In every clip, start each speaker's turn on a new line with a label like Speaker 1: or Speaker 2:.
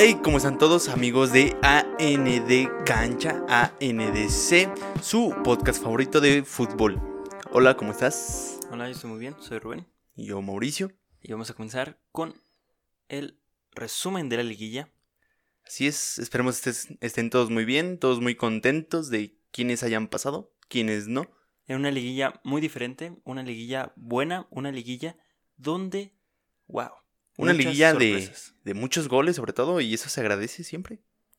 Speaker 1: Hey, ¿cómo están todos amigos de AND Cancha, ANDC, su podcast favorito de fútbol? Hola, ¿cómo estás?
Speaker 2: Hola, yo estoy muy bien, soy Rubén.
Speaker 1: Y yo, Mauricio.
Speaker 2: Y vamos a comenzar con el resumen de la liguilla.
Speaker 1: Así es, esperemos que estén todos muy bien, todos muy contentos de quienes hayan pasado, quienes no.
Speaker 2: En una liguilla muy diferente, una liguilla buena, una liguilla donde, wow,
Speaker 1: una liguilla de, de, muchos goles, sobre todo, y eso se agradece siempre.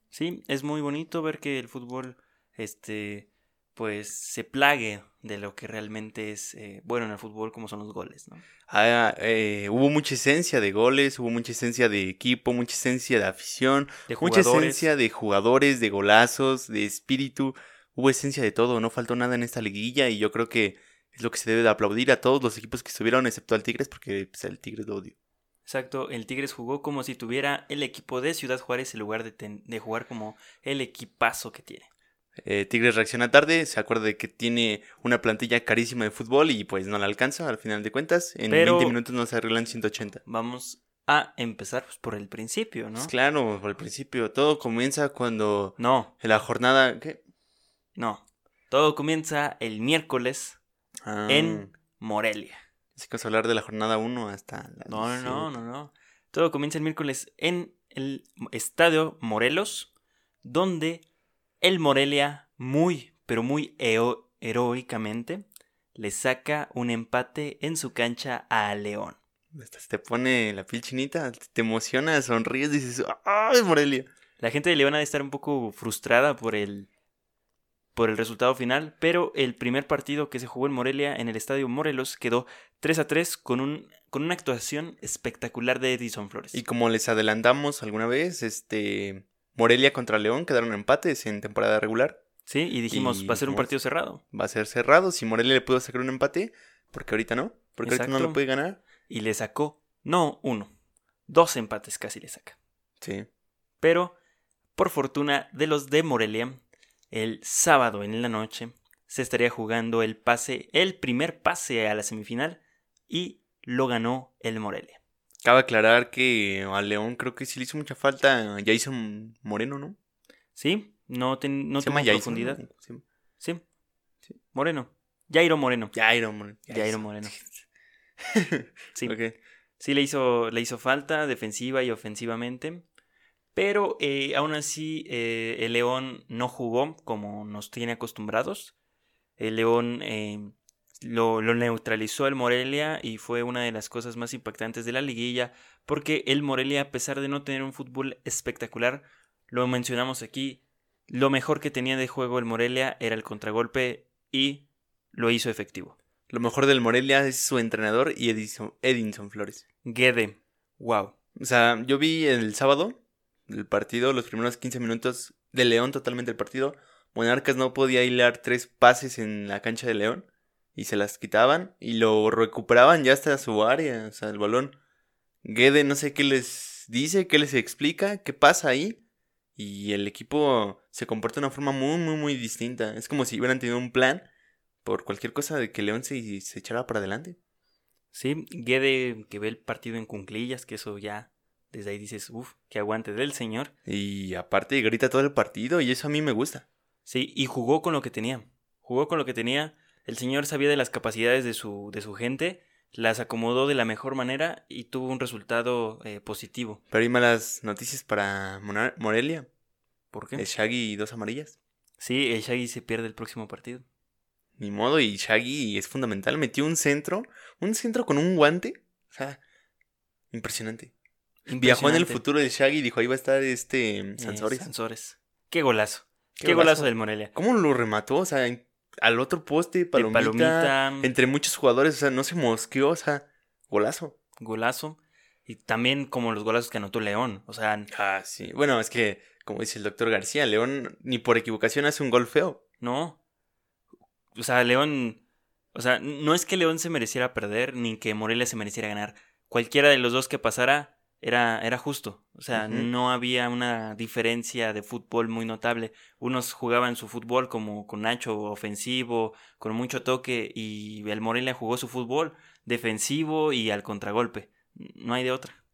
Speaker 2: Sí, es muy bonito ver que el fútbol, este, pues, se plague de lo que realmente es eh, bueno en el fútbol, como son los goles, ¿no?
Speaker 1: Ah, eh, hubo mucha esencia de goles, hubo mucha esencia de equipo, mucha esencia de afición, de mucha esencia de jugadores, de golazos, de espíritu. Hubo esencia de todo, no faltó nada en esta liguilla y yo creo que es lo que se debe de aplaudir a todos los equipos que estuvieron, excepto al Tigres, porque pues, el Tigres lo odio.
Speaker 2: Exacto, el Tigres jugó como si tuviera el equipo de Ciudad Juárez en lugar de, jugar como el equipazo que tiene.
Speaker 1: Eh, Tigres reacciona tarde, se acuerda de que tiene una plantilla carísima de fútbol y pues no la alcanza al final de cuentas. En 20 minutos no se arreglan 180.
Speaker 2: Vamos a empezar pues, por el principio, ¿no? Pues
Speaker 1: claro, por el principio. Todo comienza cuando...
Speaker 2: No.
Speaker 1: En la jornada... ¿Qué?
Speaker 2: No. Todo comienza el miércoles en ah. Morelia.
Speaker 1: Así que vamos a hablar de la jornada 1 hasta
Speaker 2: la No, no, no, no, no. Todo comienza el miércoles en el Estadio Morelos, donde el Morelia, muy, pero muy heroicamente, le saca un empate en su cancha a León.
Speaker 1: Te pone la piel chinita, te emociona, sonríes, dices, ¡ay, Morelia!
Speaker 2: La gente de León ha de estar un poco frustrada por el por el resultado final, pero el primer partido que se jugó en Morelia en el Estadio Morelos quedó 3 a 3 con, un, con una actuación espectacular de Edison Flores.
Speaker 1: Y como les adelantamos alguna vez, este Morelia contra León quedaron empates en temporada regular.
Speaker 2: Sí, y dijimos, va a ser un partido cerrado.
Speaker 1: Va a ser cerrado, si Morelia le pudo sacar un empate, porque ahorita no, porque ahorita no lo puede ganar.
Speaker 2: Y le sacó, no uno, dos empates casi le saca.
Speaker 1: Sí.
Speaker 2: Pero, por fortuna de los de Morelia, el sábado en la noche se estaría jugando el pase, el primer pase a la semifinal y lo ganó el Morelia.
Speaker 1: Cabe aclarar que a León creo que sí le hizo mucha falta Jason Moreno, ¿no?
Speaker 2: Sí, no, no tuvo profundidad. Sí. Moreno. Jairo Moreno.
Speaker 1: Jairo Moreno.
Speaker 2: Jairo Moreno. sí. Sí le hizo, le hizo falta defensiva y ofensivamente. Pero eh, aún así, eh, el León no jugó como nos tiene acostumbrados. El León eh, lo, neutralizó el Morelia y fue una de las cosas más impactantes de la liguilla. Porque el Morelia, a pesar de no tener un fútbol espectacular, lo mencionamos aquí, lo mejor que tenía de juego el Morelia era el contragolpe y lo hizo efectivo.
Speaker 1: Lo mejor del Morelia es su entrenador y Edison, Edinson Flores.
Speaker 2: Guede, wow.
Speaker 1: O sea, yo vi el sábado el partido, los primeros 15 minutos de León, totalmente el partido. Monarcas no podía hilar tres pases en la cancha de León y se las quitaban y lo recuperaban ya hasta su área, o sea, el balón. Guede no sé qué les dice, qué les explica, qué pasa ahí. Y el equipo se comporta de una forma muy, muy, muy distinta. Es como si hubieran tenido un plan por cualquier cosa de que León se, se echara para adelante.
Speaker 2: Sí, Guede que ve el partido en cunclillas, que eso ya desde ahí dices, uff, que aguante del señor.
Speaker 1: Y aparte grita todo el partido y eso a mí me gusta.
Speaker 2: Sí, y jugó con lo que tenía. Jugó con lo que tenía. El señor sabía de las capacidades de su, de su gente, las acomodó de la mejor manera y tuvo un resultado eh, positivo.
Speaker 1: Pero hay malas noticias para Morelia.
Speaker 2: ¿Por qué?
Speaker 1: El Shaggy y dos amarillas.
Speaker 2: Sí, el Shaggy se pierde el próximo partido.
Speaker 1: Ni modo, y Shaggy es fundamental. Metió un centro, un centro con un guante. O sea, impresionante. Viajó en el futuro del Shaggy y dijo, ahí va a estar este
Speaker 2: mm, Sansores. Sansores. Qué golazo. Qué, golazo. del Morelia.
Speaker 1: ¿Cómo lo remató? O sea, al otro poste, palomita, entre muchos jugadores, o sea, no se mosqueó, o sea, golazo.
Speaker 2: Golazo. Y también como los golazos que anotó León, o sea...
Speaker 1: Ah, sí. Bueno, es que, como dice el doctor García, León ni por equivocación hace un gol feo.
Speaker 2: No. O sea, León... O sea, no es que León se mereciera perder, ni que Morelia se mereciera ganar. Cualquiera de los dos que pasara era, era justo. O sea, no había una diferencia de fútbol muy notable. Unos jugaban su fútbol como con Nacho ofensivo, con mucho toque, y el Morelia jugó su fútbol defensivo y al contragolpe. No hay de otra.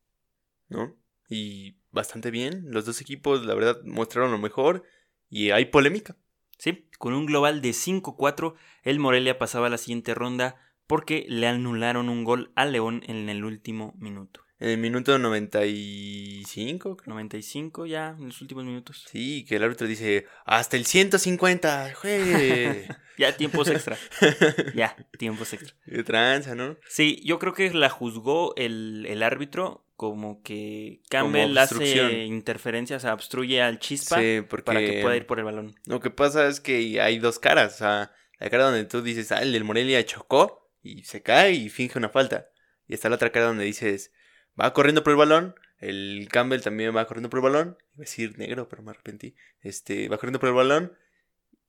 Speaker 1: ¿No? Y bastante bien. Los dos equipos, la verdad, mostraron lo mejor y hay polémica.
Speaker 2: Sí, con un global de 5-4, el Morelia pasaba a la siguiente ronda porque le anularon un gol al León en el último minuto.
Speaker 1: En el minuto 95.
Speaker 2: 95 ya, en los últimos minutos.
Speaker 1: Sí, que el árbitro dice, hasta el 150,
Speaker 2: ya, tiempos extra. ya, tiempos extra.
Speaker 1: De tranza, ¿no?
Speaker 2: Sí, yo creo que la juzgó el, el árbitro como que Campbell hace interferencias, o sea, obstruye al chispa para que pueda ir por el balón.
Speaker 1: Lo que pasa es que hay dos caras, o sea, la cara donde tú dices, ah, el del Morelia chocó y se cae y finge una falta. Y está la otra cara donde dices, va corriendo por el balón, el Campbell también va corriendo por el balón, iba a decir negro, pero me arrepentí, este, va corriendo por el balón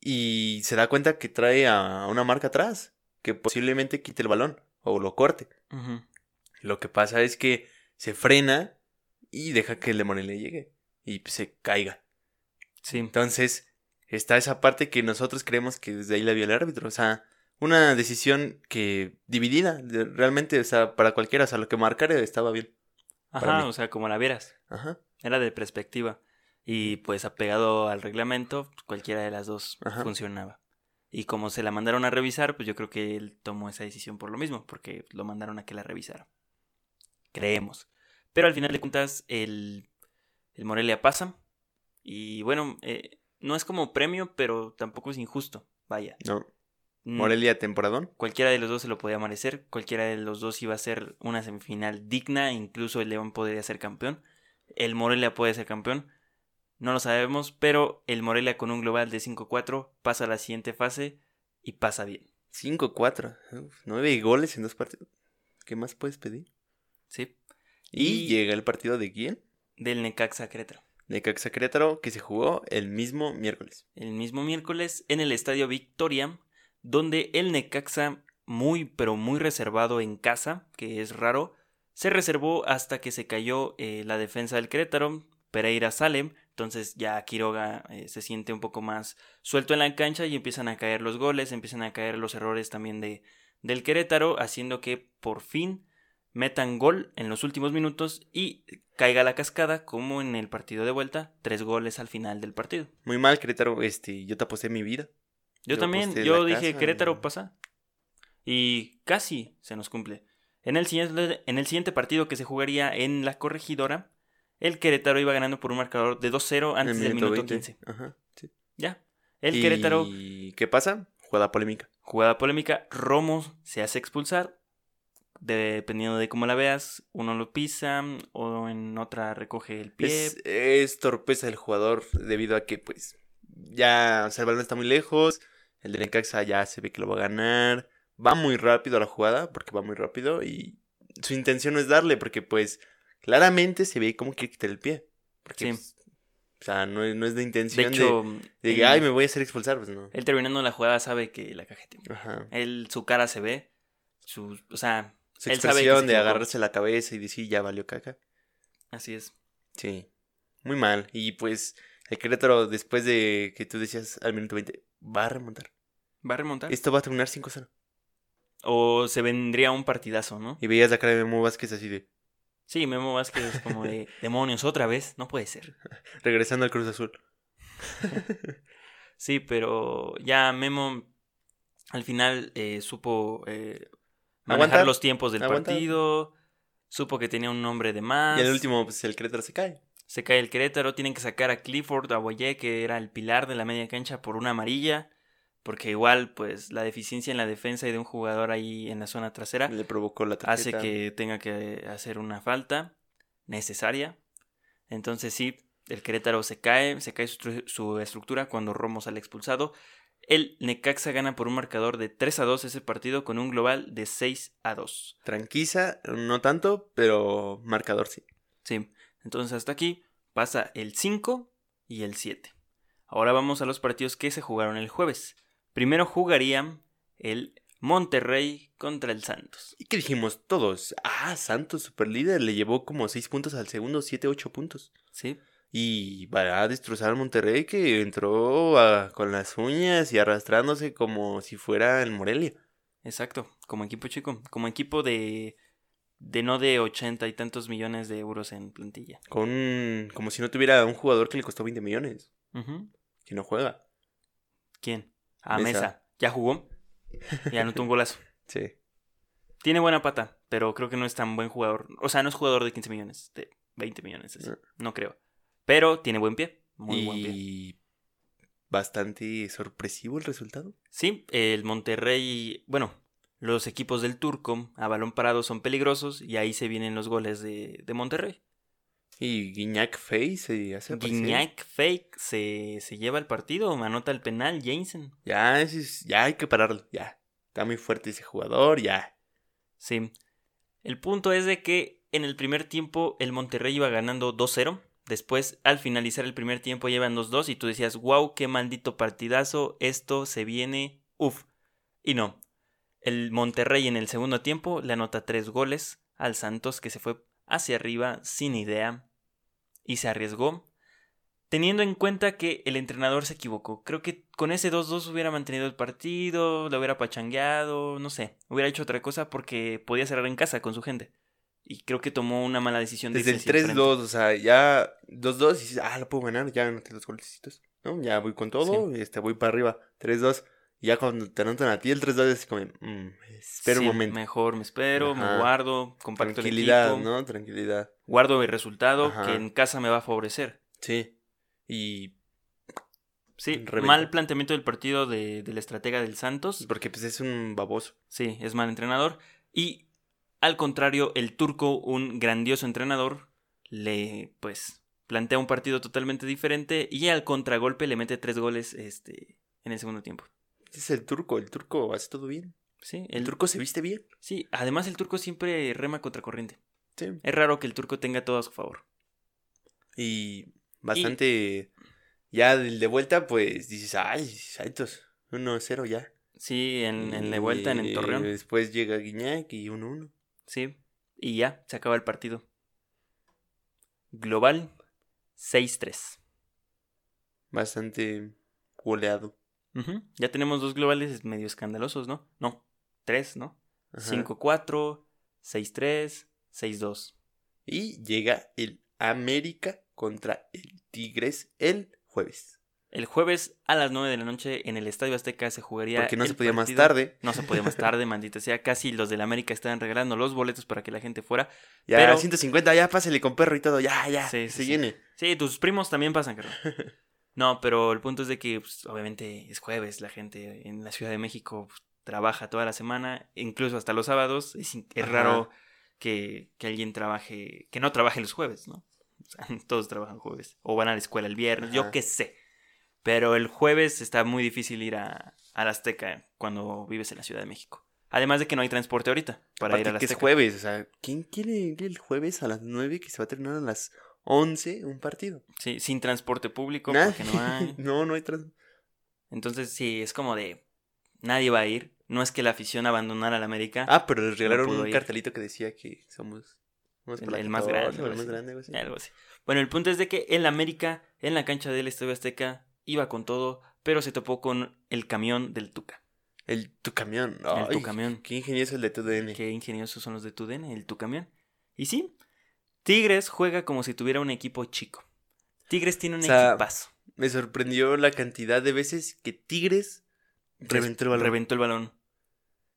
Speaker 1: y se da cuenta que trae a una marca atrás, que posiblemente quite el balón o lo corte. Lo que pasa es que se frena y deja que el demonio le llegue y se caiga. Sí. Entonces, está esa parte que nosotros creemos que desde ahí la vio el árbitro. O sea, una decisión que dividida, realmente, o sea, para cualquiera, o sea, lo que marcara estaba bien.
Speaker 2: Ajá, o sea, como la vieras. Ajá. Era de perspectiva. Y pues apegado al reglamento, cualquiera de las dos funcionaba. Y como se la mandaron a revisar, pues yo creo que él tomó esa decisión por lo mismo, porque lo mandaron a que la revisara creemos. Pero al final de cuentas, el, el Morelia pasa. Y bueno, eh, no es como premio, pero tampoco es injusto. Vaya. No.
Speaker 1: Mm. Morelia temporadón.
Speaker 2: Cualquiera de los dos se lo podía merecer. Cualquiera de los dos iba a ser una semifinal digna. Incluso el León podría ser campeón. El Morelia puede ser campeón. No lo sabemos, pero el Morelia con un global de 5-4 pasa a la siguiente fase y pasa bien.
Speaker 1: 5-4. Nueve goles en dos partidos. ¿Qué más puedes pedir? Sí. Y, llega el partido de quién?
Speaker 2: Del Necaxa Querétaro.
Speaker 1: Necaxa Querétaro que se jugó el mismo miércoles.
Speaker 2: El mismo miércoles en el Estadio Victoria, donde el Necaxa, muy pero muy reservado en casa, que es raro, se reservó hasta que se cayó eh, la defensa del Querétaro. Pereira sale, entonces ya Quiroga eh, se siente un poco más suelto en la cancha y empiezan a caer los goles, empiezan a caer los errores también de, del Querétaro, haciendo que por fin metan gol en los últimos minutos y caiga la cascada como en el partido de vuelta, tres goles al final del partido.
Speaker 1: Muy mal, Querétaro, este, yo te aposté mi vida.
Speaker 2: Yo, también, yo dije, Querétaro pasa. Y casi se nos cumple. En el, siguiente, en el siguiente partido que se jugaría en la corregidora, el Querétaro iba ganando por un marcador de 2-0 antes del minuto 15. Ajá, sí. Ya. El Querétaro.
Speaker 1: ¿Y qué pasa? Jugada polémica.
Speaker 2: Jugada polémica. Romo se hace expulsar dependiendo de cómo la veas, uno lo pisa o en otra recoge el pie.
Speaker 1: Es, torpeza del jugador debido a que pues ya, o sea, el balón está muy lejos, el de Necaxa ya se ve que lo va a ganar, va muy rápido a la jugada porque va muy rápido y su intención no es darle porque pues claramente se ve como que quitar el pie. Porque, pues, o sea, no, es de intención de, hecho, de, ay, me voy a hacer expulsar, pues no.
Speaker 2: Él terminando la jugada sabe que la cajete. Ajá. Él, su cara se ve, su, o sea,
Speaker 1: su expresión de agarrarse la cabeza y decir, ya valió caca.
Speaker 2: Así es.
Speaker 1: Sí, muy mal. Y pues el Querétaro, después de que tú decías al minuto 20, va a remontar.
Speaker 2: Va a remontar.
Speaker 1: Esto va a terminar 5-0.
Speaker 2: O se vendría un partidazo, ¿no?
Speaker 1: Y veías la cara de Memo Vázquez así de...
Speaker 2: Sí, Memo Vázquez es como de demonios otra vez, no puede ser.
Speaker 1: Regresando al Cruz Azul.
Speaker 2: sí, pero ya Memo al final eh, supo eh, manejar los tiempos del partido, supo que tenía un nombre de más.
Speaker 1: Y el último, pues el Querétaro se cae.
Speaker 2: Se cae el Querétaro, tienen que sacar a Clifford, a Boye, que era el pilar de la media cancha, por una amarilla. Porque igual, pues, la deficiencia en la defensa y de un jugador ahí en la zona trasera
Speaker 1: le provocó la
Speaker 2: hace que tenga que hacer una falta necesaria. Entonces sí, el Querétaro se cae, se cae su, su estructura cuando Romo sale expulsado. El Necaxa gana por un marcador de 3 a 2 ese partido con un global de 6 a 2.
Speaker 1: Tranquiza, no tanto, pero marcador sí.
Speaker 2: Sí, entonces hasta aquí pasa el 5 y el 7. Ahora vamos a los partidos que se jugaron el jueves. Primero jugarían el Monterrey contra el Santos.
Speaker 1: ¿Y qué dijimos todos? Ah, Santos, super líder, le llevó como 6 puntos al segundo, 7, 8 puntos. Sí. Y va a destrozar al Monterrey que entró con las uñas y arrastrándose como si fuera el Morelia.
Speaker 2: Exacto, como equipo chico, como equipo de de no de ochenta y tantos millones de euros en plantilla.
Speaker 1: Con como si no tuviera un jugador que le costó 20 millones. Que no juega.
Speaker 2: ¿Quién? A Mesa. ¿Ya jugó? Ya anotó un golazo.
Speaker 1: sí.
Speaker 2: Tiene buena pata, pero creo que no es tan buen jugador. O sea, no es jugador de 15 millones, de 20 millones. No, creo. Pero tiene buen pie. Muy buen pie. Y
Speaker 1: bastante sorpresivo el resultado.
Speaker 2: Sí, el Monterrey, bueno, los equipos del Turco a balón parado son peligrosos y ahí se vienen los goles de, Monterrey.
Speaker 1: Y Guiñac Fake se hace
Speaker 2: Guiñac Fake se, se, lleva el partido, anota el penal, Jensen.
Speaker 1: Ya, ya hay que pararlo, ya. Está muy fuerte ese jugador, ya.
Speaker 2: Sí. El punto es de que en el primer tiempo el Monterrey iba ganando 2-0. Después, al finalizar el primer tiempo, llevan 2-2 y tú decías, wow, qué maldito partidazo, esto se viene, uff. Y no, el Monterrey en el segundo tiempo le anota tres goles al Santos que se fue hacia arriba sin idea y se arriesgó, teniendo en cuenta que el entrenador se equivocó. Creo que con ese 2-2 hubiera mantenido el partido, lo hubiera pachangueado, no sé, hubiera hecho otra cosa porque podía cerrar en casa con su gente. Y creo que tomó una mala decisión.
Speaker 1: Desde el 3-2, o sea, ya 2-2 y dices, ah, lo puedo ganar, ya anoté los golecitos. ¿no? Ya voy con todo, este, voy para arriba. 3-2 ya cuando te anotan a ti el 3-2 es como, mm, espero un momento.
Speaker 2: Mejor me espero, me guardo, compacto
Speaker 1: Tranquilidad, el equipo, ¿no? Tranquilidad.
Speaker 2: Guardo el resultado que en casa me va a favorecer.
Speaker 1: Sí. Y.
Speaker 2: Sí, mal planteamiento del partido de, del estratega del Santos.
Speaker 1: Porque pues es un baboso.
Speaker 2: Sí, es mal entrenador. Y al contrario, el turco, un grandioso entrenador, le pues plantea un partido totalmente diferente y al contragolpe le mete tres goles este, en el segundo tiempo
Speaker 1: es el turco, el turco hace todo bien. Sí, el, turco se viste bien.
Speaker 2: Sí, además el turco siempre rema contra corriente. Sí. Es raro que el turco tenga todo a su favor.
Speaker 1: Y bastante. Ya de vuelta, pues dices, ay, saltos. 1-0 ya.
Speaker 2: Sí, en, en la vuelta en el Torreón.
Speaker 1: Después llega Guiñac y 1-1.
Speaker 2: Sí, y ya, se acaba el partido. Global 6-3.
Speaker 1: Bastante goleado.
Speaker 2: Ya tenemos dos globales medio escandalosos, ¿no? No, tres, ¿no? 5-4, 6-3, 6-2.
Speaker 1: Y llega el América contra el Tigres el jueves.
Speaker 2: El jueves a las 9 de la noche en el Estadio Azteca se jugaría.
Speaker 1: Porque no se podía más tarde.
Speaker 2: No se podía más tarde, maldita sea. Casi los del América estaban regalando los boletos para que la gente fuera.
Speaker 1: Ya, pero... 150, ya pásale con perro y todo. Ya, ya. Sí, se viene.
Speaker 2: Sí, tus primos también pasan, creo. No, pero el punto es de que pues, obviamente es jueves, la gente en la Ciudad de México pues, trabaja toda la semana, incluso hasta los sábados. Es, raro que, alguien trabaje, que no trabaje los jueves, ¿no? todos trabajan jueves. O van a la escuela el viernes, yo qué sé. Pero el jueves está muy difícil ir a, a la Azteca cuando vives en la Ciudad de México. Además de que no hay transporte ahorita para ir a la
Speaker 1: Azteca. es jueves, o sea, ¿quién quiere ir el jueves a las 9 que se va a terminar a las 11 un partido.
Speaker 2: Sí, sin transporte público, porque no hay.
Speaker 1: no, no hay transporte.
Speaker 2: Entonces, sí, es como de. Nadie va a ir. No es que la afición abandonara la América.
Speaker 1: Ah, pero les regalaron un cartelito que decía que somos.
Speaker 2: el, más grande. El más grande algo así. Bueno, el punto es de que el América, en la cancha del Estadio Azteca, iba con todo, pero se topó con el camión del Tuca.
Speaker 1: El tu camión.
Speaker 2: el tu camión.
Speaker 1: Qué ingenioso el de tu DN.
Speaker 2: Qué ingeniosos son los de tu DN, el tu camión. Y sí, Tigres juega como si tuviera un equipo chico. Tigres tiene un equipazo.
Speaker 1: Me sorprendió la cantidad de veces que Tigres reventó el balón.
Speaker 2: Reventó el balón.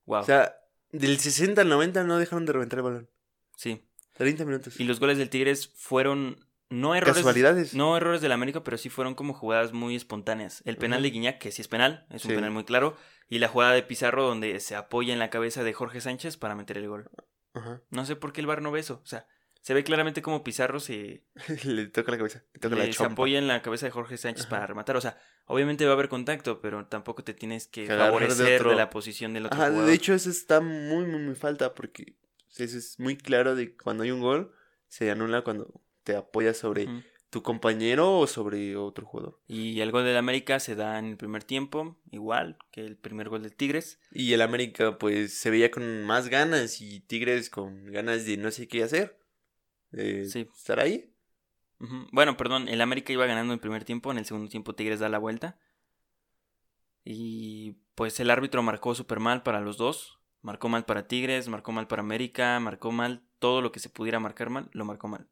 Speaker 1: Wow. O sea, del 60 al 90 no dejaron de reventar el balón.
Speaker 2: Sí.
Speaker 1: 30 minutos.
Speaker 2: Y los goles del Tigres fueron no errores.
Speaker 1: Casualidades.
Speaker 2: No errores del América, pero sí fueron como jugadas muy espontáneas. El penal de Guiñac, que sí es penal, es un penal muy claro. Y la jugada de Pizarro, donde se apoya en la cabeza de Jorge Sánchez para meter el gol. Ajá. No sé por qué el bar no ve eso. O sea, se ve claramente como Pizarro se...
Speaker 1: le toca la cabeza, le toca la
Speaker 2: Se apoya en la cabeza de Jorge Sánchez para rematar. O sea, obviamente va a haber contacto, pero tampoco te tienes que, favorecer de, la posición del otro
Speaker 1: De hecho, eso está muy, muy, muy falta porque eso es muy claro de cuando hay un gol, se anula cuando te apoyas sobre tu compañero o sobre otro jugador.
Speaker 2: Y el gol del América se da en el primer tiempo, igual que el primer gol del Tigres.
Speaker 1: Y el América pues se veía con más ganas y Tigres con ganas de no sé qué hacer sí. estar ahí.
Speaker 2: Bueno, perdón, el América iba ganando en el primer tiempo, en el segundo tiempo Tigres da la vuelta. Y pues el árbitro marcó súper mal para los dos. Marcó mal para Tigres, marcó mal para América, marcó mal todo lo que se pudiera marcar mal, lo marcó mal.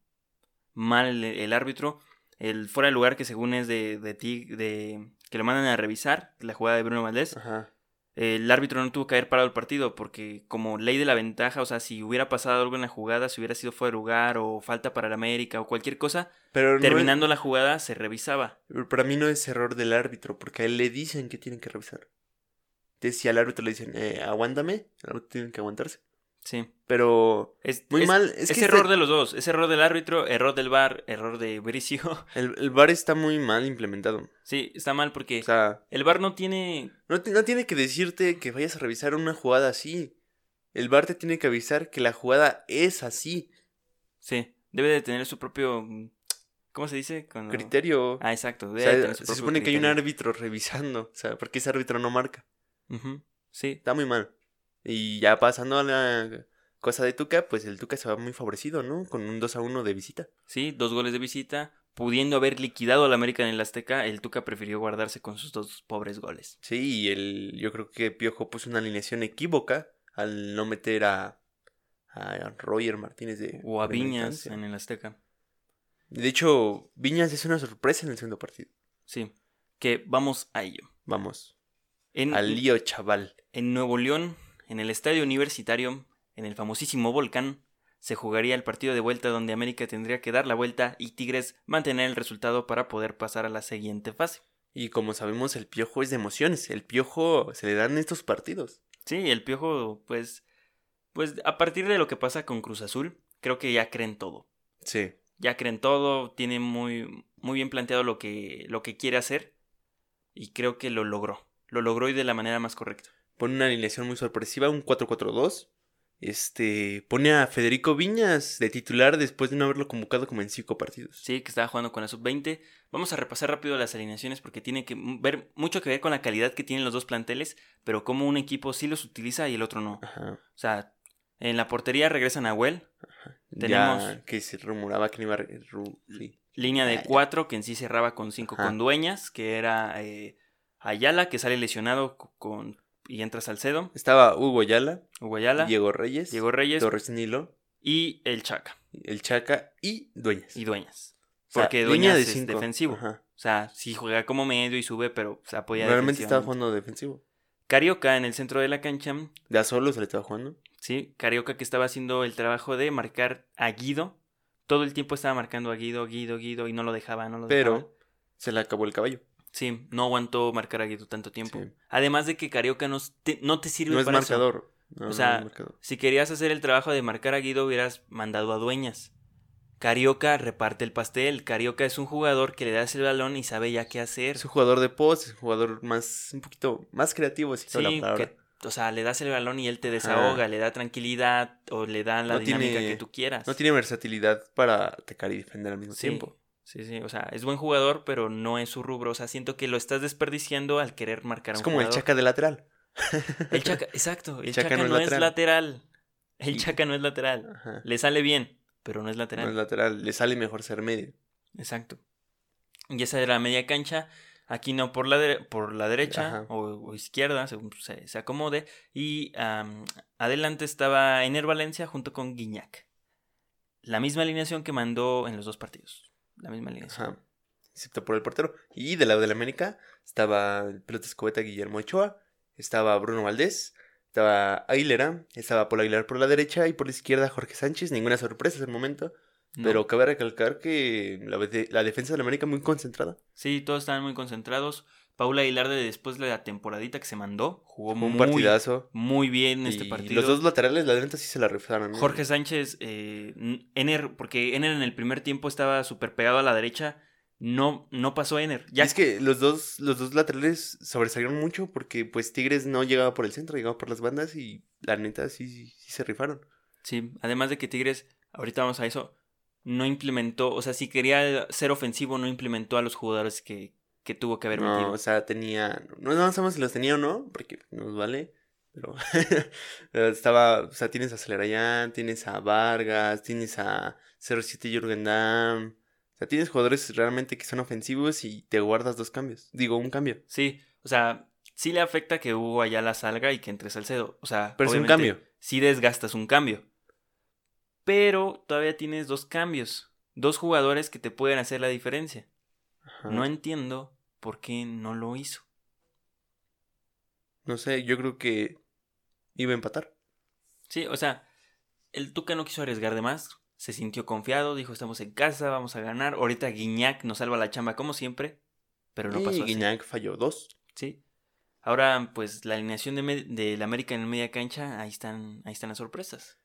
Speaker 2: Mal el, árbitro. El fuera de lugar que según es de, de, de que lo mandan a revisar, la jugada de Bruno Valdés. Ajá el árbitro no tuvo que haber parado el partido porque como ley de la ventaja, o sea, si hubiera pasado algo en la jugada, si hubiera sido fuera de lugar o falta para el América o cualquier cosa, pero terminando la jugada se revisaba.
Speaker 1: Pero para mí no es error del árbitro porque a él le dicen que tienen que revisar. Entonces si al árbitro le dicen, eh, aguántame, el árbitro tiene que aguantarse.
Speaker 2: Sí.
Speaker 1: Pero es muy mal.
Speaker 2: Es, que error de los dos. Es error del árbitro, error del bar, error de Bricio.
Speaker 1: El, el bar está muy mal implementado.
Speaker 2: Sí, está mal porque el bar no tiene...
Speaker 1: No, no tiene que decirte que vayas a revisar una jugada así. El bar te tiene que avisar que la jugada es así.
Speaker 2: Sí, debe de tener su propio... ¿Cómo se dice?
Speaker 1: Criterio.
Speaker 2: Ah, exacto.
Speaker 1: se supone que hay un árbitro revisando. O sea, porque ese árbitro no marca.
Speaker 2: Sí.
Speaker 1: Está muy mal. Y ya pasando a la cosa de Tuca, pues el Tuca se va muy favorecido, ¿no? Con un 2 a 1 de visita.
Speaker 2: Sí, dos goles de visita. Pudiendo haber liquidado al América en el Azteca, el Tuca prefirió guardarse con sus dos pobres goles.
Speaker 1: Sí, y el, yo creo que Piojo puso una alineación equívoca al no meter a, a Roger Martínez de...
Speaker 2: O a Viñas en el Azteca.
Speaker 1: De hecho, Viñas es una sorpresa en el segundo partido.
Speaker 2: Sí, que vamos a ello.
Speaker 1: Vamos. En, al lío chaval.
Speaker 2: En Nuevo León, en el estadio universitario, en el famosísimo Volcán, se jugaría el partido de vuelta donde América tendría que dar la vuelta y Tigres mantener el resultado para poder pasar a la siguiente fase.
Speaker 1: Y como sabemos, el piojo es de emociones. El piojo se le dan estos partidos.
Speaker 2: Sí, el piojo, pues. Pues a partir de lo que pasa con Cruz Azul, creo que ya creen todo.
Speaker 1: Sí.
Speaker 2: Ya creen todo, tiene muy, muy bien planteado lo que, lo que quiere hacer. Y creo que lo logró. Lo logró y de la manera más correcta
Speaker 1: pone una alineación muy sorpresiva, un 4-4-2. Este, pone a Federico Viñas de titular después de no haberlo convocado como en cinco partidos.
Speaker 2: Sí, que estaba jugando con la sub-20. Vamos a repasar rápido las alineaciones porque tiene que ver mucho que ver con la calidad que tienen los dos planteles, pero como un equipo sí los utiliza y el otro no. O sea, en la portería regresan a Well.
Speaker 1: Tenemos que se rumoraba que no iba a
Speaker 2: línea de cuatro que en sí cerraba con cinco con dueñas, que era eh, Ayala que sale lesionado con y entra Salcedo.
Speaker 1: Estaba Hugo Ayala.
Speaker 2: Hugo Ayala.
Speaker 1: Diego Reyes.
Speaker 2: Diego Reyes.
Speaker 1: Torres Nilo.
Speaker 2: Y el Chaca.
Speaker 1: El Chaca y Dueñas.
Speaker 2: Y Dueñas. Porque Dueñas es defensivo. O sea, sí juega como medio y sube, pero se apoya
Speaker 1: Realmente estaba jugando defensivo.
Speaker 2: Carioca en el centro de la cancha.
Speaker 1: ¿Ya solo se le estaba jugando?
Speaker 2: Sí, Carioca que estaba haciendo el trabajo de marcar a Guido. Todo el tiempo estaba marcando a Guido, Guido, Guido y no lo dejaba, no lo
Speaker 1: Pero se le acabó el caballo.
Speaker 2: Sí, no aguantó marcar a Guido tanto tiempo. Además de que Carioca no te, no te sirve
Speaker 1: no es marcador.
Speaker 2: o sea, si querías hacer el trabajo de marcar a Guido, hubieras mandado a Dueñas. Carioca reparte el pastel. Carioca es un jugador que le das el balón y sabe ya qué hacer.
Speaker 1: Es un jugador de post, es un jugador más, un poquito más creativo, si sí,
Speaker 2: que, o sea, le das el balón y él te desahoga, le da tranquilidad o le da la dinámica que tú quieras.
Speaker 1: No tiene versatilidad para atacar y defender al mismo tiempo.
Speaker 2: Sí, sí, o sea, es buen jugador, pero no es su rubro. O sea, siento que lo estás desperdiciando al querer marcar a un
Speaker 1: Es como el Chaca de lateral.
Speaker 2: El Chaca, exacto. El, Chaca, no, es lateral. El Chaca no es lateral. Le sale bien, pero no es lateral.
Speaker 1: No es lateral, le sale mejor ser medio.
Speaker 2: Exacto. Y esa era la media cancha. Aquí no por la, por la derecha o, izquierda, según se, acomode. Y adelante estaba Ener Valencia junto con Guiñac. La misma alineación que mandó en los dos partidos la misma línea. Ajá.
Speaker 1: Excepto por el portero. Y del lado de la América estaba el pelota escobeta Guillermo Ochoa, estaba Bruno Valdés, estaba Aguilera, estaba Paul Aguilar por la derecha y por la izquierda Jorge Sánchez. Ninguna sorpresa en el momento. Pero cabe recalcar que la, la, defensa de la América muy concentrada.
Speaker 2: Sí, todos estaban muy concentrados. Paula Aguilar, de después de la temporadita que se mandó, jugó un muy,
Speaker 1: partidazo.
Speaker 2: Muy bien este partido.
Speaker 1: Los dos laterales, la derecha sí se la refusaron.
Speaker 2: Jorge Sánchez, eh, Ener, porque Ener en el primer tiempo estaba súper pegado a la derecha. No, no pasó Ener.
Speaker 1: Ya... es que los dos, los dos laterales sobresalieron mucho porque pues Tigres no llegaba por el centro, llegaba por las bandas y la neta sí, sí, sí se rifaron.
Speaker 2: Sí, además de que Tigres, ahorita vamos a eso, no implementó, o sea, si quería ser ofensivo, no implementó a los jugadores que, que tuvo que haber
Speaker 1: no, metido. o sea, tenía. No, no sabemos si los tenía o no, porque nos vale. Pero estaba, o sea, tienes a Celerayán, tienes a Vargas, tienes a 07 Jürgen Damm. O sea, tienes jugadores realmente que son ofensivos y te guardas dos cambios. Digo, un cambio.
Speaker 2: Sí, o sea, sí le afecta que Hugo la salga y que entre Salcedo. O sea,
Speaker 1: pero es un cambio.
Speaker 2: Sí desgastas un cambio. pero todavía tienes dos cambios, dos jugadores que te pueden hacer la diferencia. No entiendo por qué no lo hizo.
Speaker 1: No sé, yo creo que iba a empatar.
Speaker 2: Sí, o sea, el Tuca no quiso arriesgar de más, se sintió confiado, dijo estamos en casa, vamos a ganar. Ahorita Guiñac nos salva la chamba como siempre, pero no pasó
Speaker 1: y Guiñac falló dos.
Speaker 2: Sí. Ahora, pues la alineación de, la América en media cancha, ahí están, ahí están las sorpresas.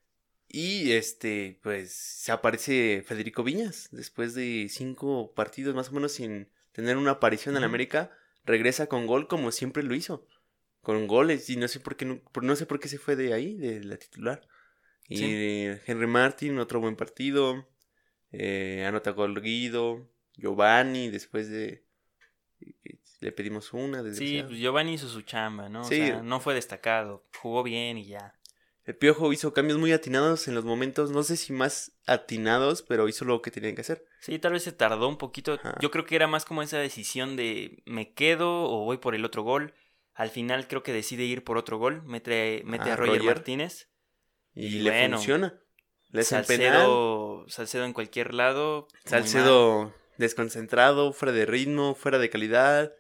Speaker 1: Y este, pues se aparece Federico Viñas, después de cinco partidos más o menos sin tener una aparición en América, regresa con gol como siempre lo hizo con goles y no sé por qué no, no sé por qué se fue de ahí, de la titular. Y Henry Martin, otro buen partido. Eh, anota gol Guido. Giovanni, después de. Le pedimos una.
Speaker 2: sí, pues Giovanni hizo su chamba, ¿no? O sea, no fue destacado. Jugó bien y ya.
Speaker 1: El Piojo hizo cambios muy atinados en los momentos, no sé si más atinados, pero hizo lo que tenía que hacer.
Speaker 2: Sí, tal vez se tardó un poquito. Yo creo que era más como esa decisión de me quedo o voy por el otro gol. Al final creo que decide ir por otro gol, mete, mete a Roger, Martínez.
Speaker 1: Y, le funciona.
Speaker 2: Le Salcedo, Salcedo en cualquier lado.
Speaker 1: Salcedo desconcentrado, fuera de ritmo, fuera de calidad.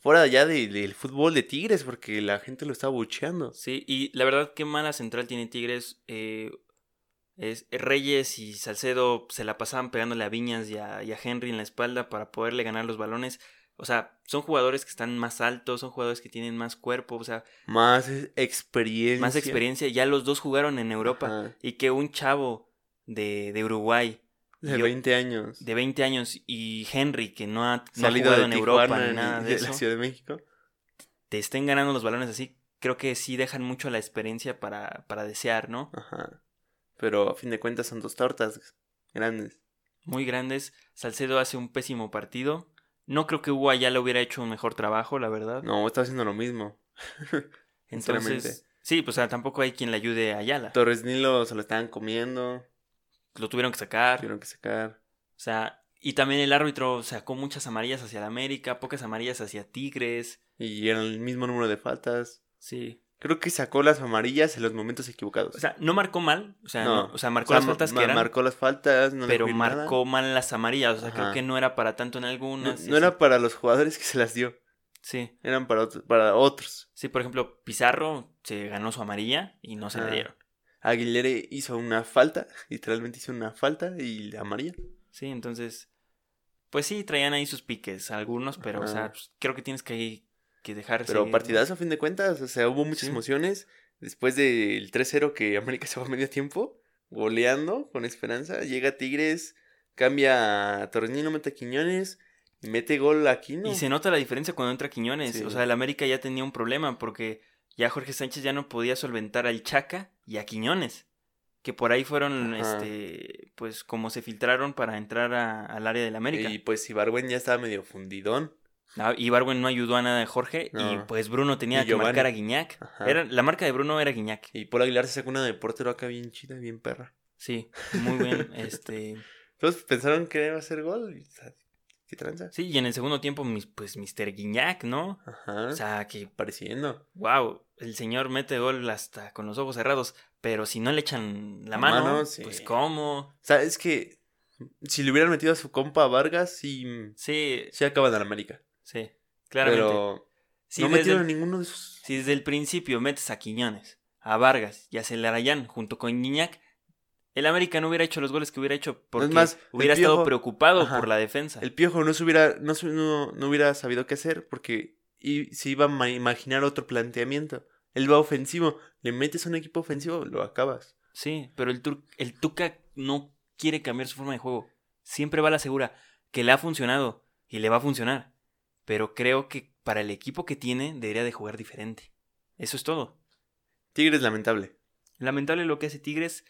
Speaker 1: Fuera ya del fútbol de Tigres, porque la gente lo está bucheando.
Speaker 2: Sí, y la verdad, qué mala central tiene Tigres. Eh, es, Reyes y Salcedo se la pasaban pegándole a Viñas y a, y a Henry en la espalda para poderle ganar los balones. O sea, son jugadores que están más altos, son jugadores que tienen más cuerpo, o sea...
Speaker 1: Más experiencia.
Speaker 2: Más experiencia. Ya los dos jugaron en Europa. Y que un chavo de, de Uruguay...
Speaker 1: De 20 años.
Speaker 2: De 20 años. Y Henry, que no ha, Salido jugado en Europa ni nada de,
Speaker 1: de la Ciudad de México.
Speaker 2: Te estén ganando los balones así. Creo que sí dejan mucho la experiencia para, para desear, ¿no?
Speaker 1: Ajá. Pero a fin de cuentas son dos tortas grandes.
Speaker 2: Muy grandes. Salcedo hace un pésimo partido. No creo que Hugo le hubiera hecho un mejor trabajo, la verdad.
Speaker 1: No, está haciendo lo mismo.
Speaker 2: Entonces, sí, pues tampoco hay quien le ayude a Ayala.
Speaker 1: Torres Nilo se lo estaban comiendo.
Speaker 2: Lo tuvieron que sacar.
Speaker 1: Tuvieron que sacar.
Speaker 2: O sea, y también el árbitro sacó muchas amarillas hacia el América, pocas amarillas hacia Tigres.
Speaker 1: Y eran el mismo número de faltas.
Speaker 2: Sí.
Speaker 1: Creo que sacó las amarillas en los momentos equivocados.
Speaker 2: O sea, no marcó mal. O sea, no. o sea marcó las faltas que eran.
Speaker 1: Marcó las faltas, no
Speaker 2: Pero marcó mal las amarillas. O sea, creo que no era para tanto en algunas.
Speaker 1: No, era para los jugadores que se las dio.
Speaker 2: Sí.
Speaker 1: Eran para, otros, para otros.
Speaker 2: Sí, por ejemplo, Pizarro se ganó su amarilla y no se le dieron.
Speaker 1: Aguilere hizo una falta, literalmente hizo una falta y la amarilla.
Speaker 2: Sí, entonces. Pues sí, traían ahí sus piques, algunos, pero, o sea, pues, creo que tienes que que dejar.
Speaker 1: Pero partidazo a fin de cuentas, o sea, hubo muchas emociones. Después del 3-0 que América se va a medio tiempo, goleando con esperanza, llega Tigres, cambia a Torrenino, mete a Quiñones, y mete gol a Quino.
Speaker 2: Y se nota la diferencia cuando entra Quiñones. O sea, el América ya tenía un problema porque ya Jorge Sánchez ya no podía solventar al Chaca y a Quiñones. Que por ahí fueron, este, pues como se filtraron para entrar al área del América.
Speaker 1: Y pues Ibarwen ya estaba medio fundidón.
Speaker 2: Y Barwen no ayudó a nada de Jorge y pues Bruno tenía que marcar a Guiñac. Era, la marca de Bruno era Guiñac.
Speaker 1: Y Paul Aguilar se sacó una de portero acá bien chida, bien perra.
Speaker 2: Sí, muy bien. este...
Speaker 1: Todos pensaron que iba a ser gol. ¿Qué tranza?
Speaker 2: Sí, y en el segundo tiempo, pues Mr. Guiñac, ¿no?
Speaker 1: Ajá.
Speaker 2: O sea, que...
Speaker 1: Pareciendo.
Speaker 2: Wow, el señor mete gol hasta con los ojos cerrados. Pero si no le echan la, mano, pues ¿cómo?
Speaker 1: O sea, es que si le hubieran metido a su compa Vargas, sí...
Speaker 2: Sí.
Speaker 1: Sí acaban en América.
Speaker 2: Sí, claramente.
Speaker 1: Pero no metieron ninguno de esos.
Speaker 2: Si desde el principio metes a Quiñones, a Vargas y a Celarayán junto con Niñac, el América no hubiera hecho los goles que hubiera hecho porque más, hubiera estado preocupado por la defensa.
Speaker 1: El Piojo no, se hubiera, no, no, hubiera sabido qué hacer porque se iba a imaginar otro planteamiento. Él va ofensivo, le metes a un equipo ofensivo, lo acabas.
Speaker 2: Sí, pero el, el Tuca no quiere cambiar su forma de juego. Siempre va a la segura, que le ha funcionado y le va a funcionar pero creo que para el equipo que tiene debería de jugar diferente. Eso es todo.
Speaker 1: Tigres lamentable.
Speaker 2: Lamentable lo que hace Tigres,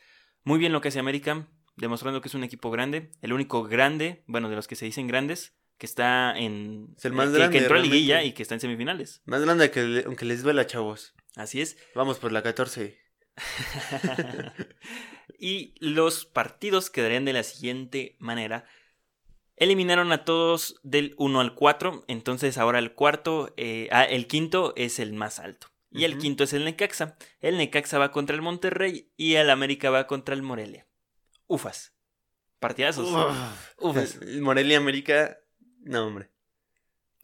Speaker 2: muy bien lo que hace América, demostrando que es un equipo grande, el único grande, bueno, de los que se dicen grandes, que está en
Speaker 1: el más grande,
Speaker 2: que, entró a liguilla y que está en semifinales.
Speaker 1: Más grande que aunque les duela, chavos.
Speaker 2: Así es.
Speaker 1: Vamos por la 14.
Speaker 2: y los partidos quedarían de la siguiente manera. Eliminaron a todos del 1 al 4, entonces ahora el cuarto, eh, ah, el quinto es el más alto. Y el quinto es el Necaxa. El Necaxa va contra el Monterrey y el América va contra el Morelia. ufas. Partidazos.
Speaker 1: Ufas. El Morelia América, no, hombre.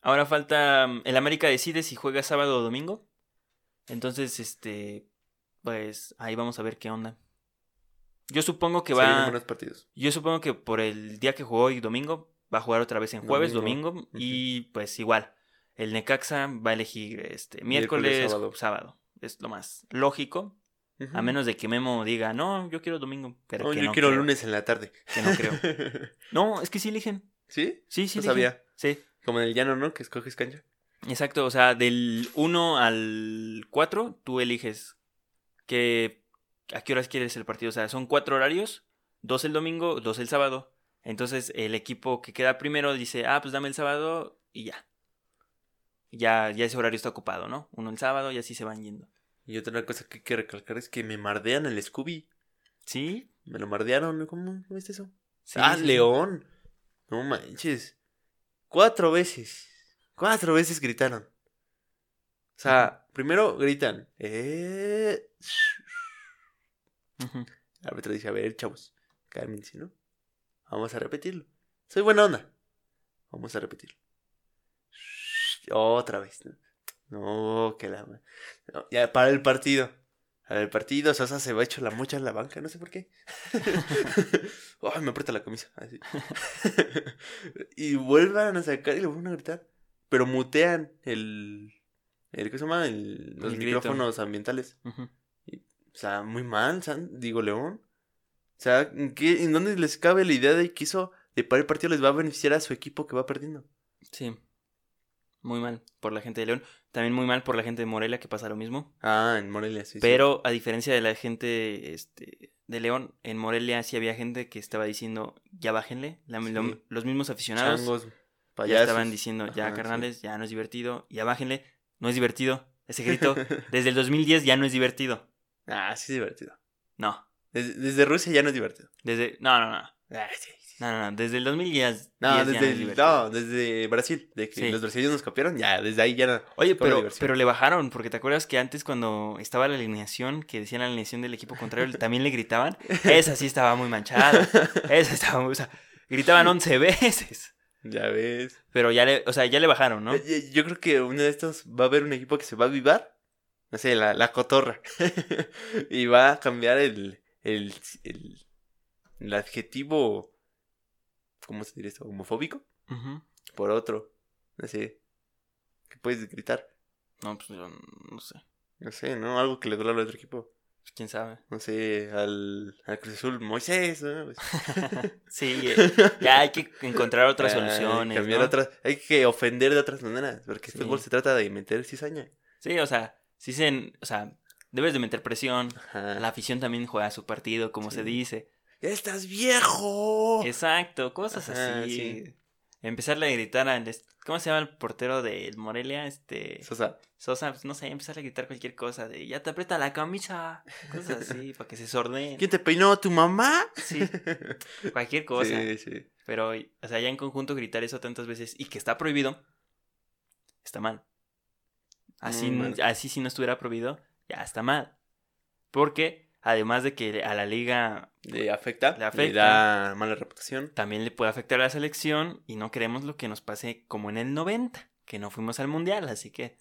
Speaker 2: Ahora falta. mm, El América decide si juega sábado o domingo. Entonces, este. Pues ahí vamos a ver qué onda. Yo supongo que va.
Speaker 1: buenos partidos.
Speaker 2: Yo supongo que por el día que jugó hoy domingo, va a jugar otra vez en jueves,
Speaker 1: Domingo.
Speaker 2: domingo, y pues igual. El Necaxa va a elegir este miércoles,
Speaker 1: Miércoles,
Speaker 2: sábado.
Speaker 1: sábado.
Speaker 2: Es lo más lógico. A menos de que Memo diga, no, yo quiero domingo. Pero
Speaker 1: No,
Speaker 2: que
Speaker 1: yo
Speaker 2: no
Speaker 1: quiero
Speaker 2: creo,
Speaker 1: lunes en la tarde.
Speaker 2: Que no creo. No, es que sí eligen.
Speaker 1: ¿Sí?
Speaker 2: Sí, sí.
Speaker 1: No
Speaker 2: eligen.
Speaker 1: sabía.
Speaker 2: Sí.
Speaker 1: Como en el llano, ¿no? Que escoges cancha.
Speaker 2: Exacto, o sea, del 1 al 4 tú eliges que a qué horas quieres el partido. O sea, son cuatro horarios, dos el domingo, dos el sábado. Entonces el equipo que queda primero dice, ah, pues dame el sábado y ya. Ya, ya ese horario está ocupado, ¿no? Uno el sábado y así se van yendo.
Speaker 1: Y otra cosa que hay que recalcar es que me mardean el Scooby.
Speaker 2: ¿Sí?
Speaker 1: Me lo mardearon. ¿Cómo ¿Cómo viste eso?
Speaker 2: Sí,
Speaker 1: ah,
Speaker 2: sí.
Speaker 1: León. No manches. Cuatro veces. Cuatro veces gritaron. O sea, primero gritan. Eh... El árbitro dice, a ver, chavos, cálmense, ¿no? Vamos a repetirlo. Soy buena onda. Vamos a repetirlo. Otra vez. No, que la... no, ya, para el partido. Para el partido, Sosa se va hecho la mocha en la banca, no sé por qué. Ay, me aprieta la camisa. así. y vuelvan a sacar y le vuelven a gritar. Pero mutean el... el ¿Qué se llama? El- los
Speaker 2: El grito.
Speaker 1: micrófonos ambientales. O sea, muy mal, San- digo León. O sea, ¿en, qué, ¿en dónde les cabe la idea de que eso de para el partido les va a beneficiar a su equipo que va perdiendo?
Speaker 2: Sí. Muy mal por la gente de León. También muy mal por la gente de Morelia que pasa lo mismo.
Speaker 1: Ah, en Morelia, sí. sí.
Speaker 2: Pero a diferencia de la gente este, de León, en Morelia sí había gente que estaba diciendo, ya bájenle. La-
Speaker 1: Sí.
Speaker 2: lo- los mismos aficionados
Speaker 1: Changos,
Speaker 2: ya estaban diciendo, ya
Speaker 1: Ajá,
Speaker 2: carnales, ya no es divertido, ya bájenle. No es divertido. Ese grito desde el 2010 ya no es divertido.
Speaker 1: ah, sí es divertido.
Speaker 2: No.
Speaker 1: Desde, desde Rusia ya no es divertido.
Speaker 2: Desde... No, no, no.
Speaker 1: Ah, sí.
Speaker 2: No, no, no. Desde el 2010
Speaker 1: No, desde,
Speaker 2: es
Speaker 1: el- no, desde Brasil, de que
Speaker 2: Sí.
Speaker 1: los brasileños nos copiaron, ya, desde ahí ya no.
Speaker 2: Oye, pero, pero le bajaron, porque te acuerdas que antes cuando estaba la alineación, que decían la alineación del equipo contrario, también le gritaban. Esa sí estaba muy manchada. Esa estaba muy... O sea, gritaban 11 veces.
Speaker 1: Ya ves.
Speaker 2: Pero ya le, o sea, ya le bajaron, ¿no?
Speaker 1: Yo, yo- yo creo que uno de estos va a haber un equipo que se va a avivar. No sé, la, la cotorra. y va a cambiar el, el, el, el adjetivo. ¿Cómo se diría esto? ¿Homofóbico?
Speaker 2: Ujú.
Speaker 1: Por otro. No sé. ¿Qué puedes gritar?
Speaker 2: No, pues yo no sé.
Speaker 1: No sé, ¿no? Algo que le duele al otro equipo.
Speaker 2: Pues, quién sabe.
Speaker 1: No sé, al, al Cruz Azul, Moisés. ¿no? Pues,
Speaker 2: Sí, ya hay que encontrar otras soluciones.
Speaker 1: cambiar
Speaker 2: ¿no?
Speaker 1: otras. Hay que ofender de otras maneras. Porque
Speaker 2: Sí.
Speaker 1: el fútbol se trata de meter cizaña.
Speaker 2: Sí, o sea, sí se, o sea, debes de meter presión.
Speaker 1: Ajá.
Speaker 2: La afición también juega su partido, como
Speaker 1: Sí.
Speaker 2: se dice.
Speaker 1: ¡Ya estás viejo!
Speaker 2: Exacto, cosas
Speaker 1: Ajá,
Speaker 2: así.
Speaker 1: sí.
Speaker 2: Empezarle a gritar al... ¿Cómo se llama el portero del Morelia? Este...
Speaker 1: Sosa.
Speaker 2: Sosa, pues, no sé, empezarle a gritar cualquier cosa de ya te aprieta la camisa. Cosas así, para que se sordeen.
Speaker 1: ¿Quién te peinó? ¿Tu mamá?
Speaker 2: Sí, cualquier cosa.
Speaker 1: Sí, sí.
Speaker 2: Pero, o sea, ya en conjunto gritar eso tantas veces y que está prohibido, está mal. Así,
Speaker 1: mal.
Speaker 2: así si no estuviera prohibido, ya está mal. Porque, además de que a la liga
Speaker 1: Le afecta.
Speaker 2: Le
Speaker 1: Le da mala reputación.
Speaker 2: también le puede afectar a la selección y no queremos lo que nos pase como en el 90, que no fuimos al mundial, así que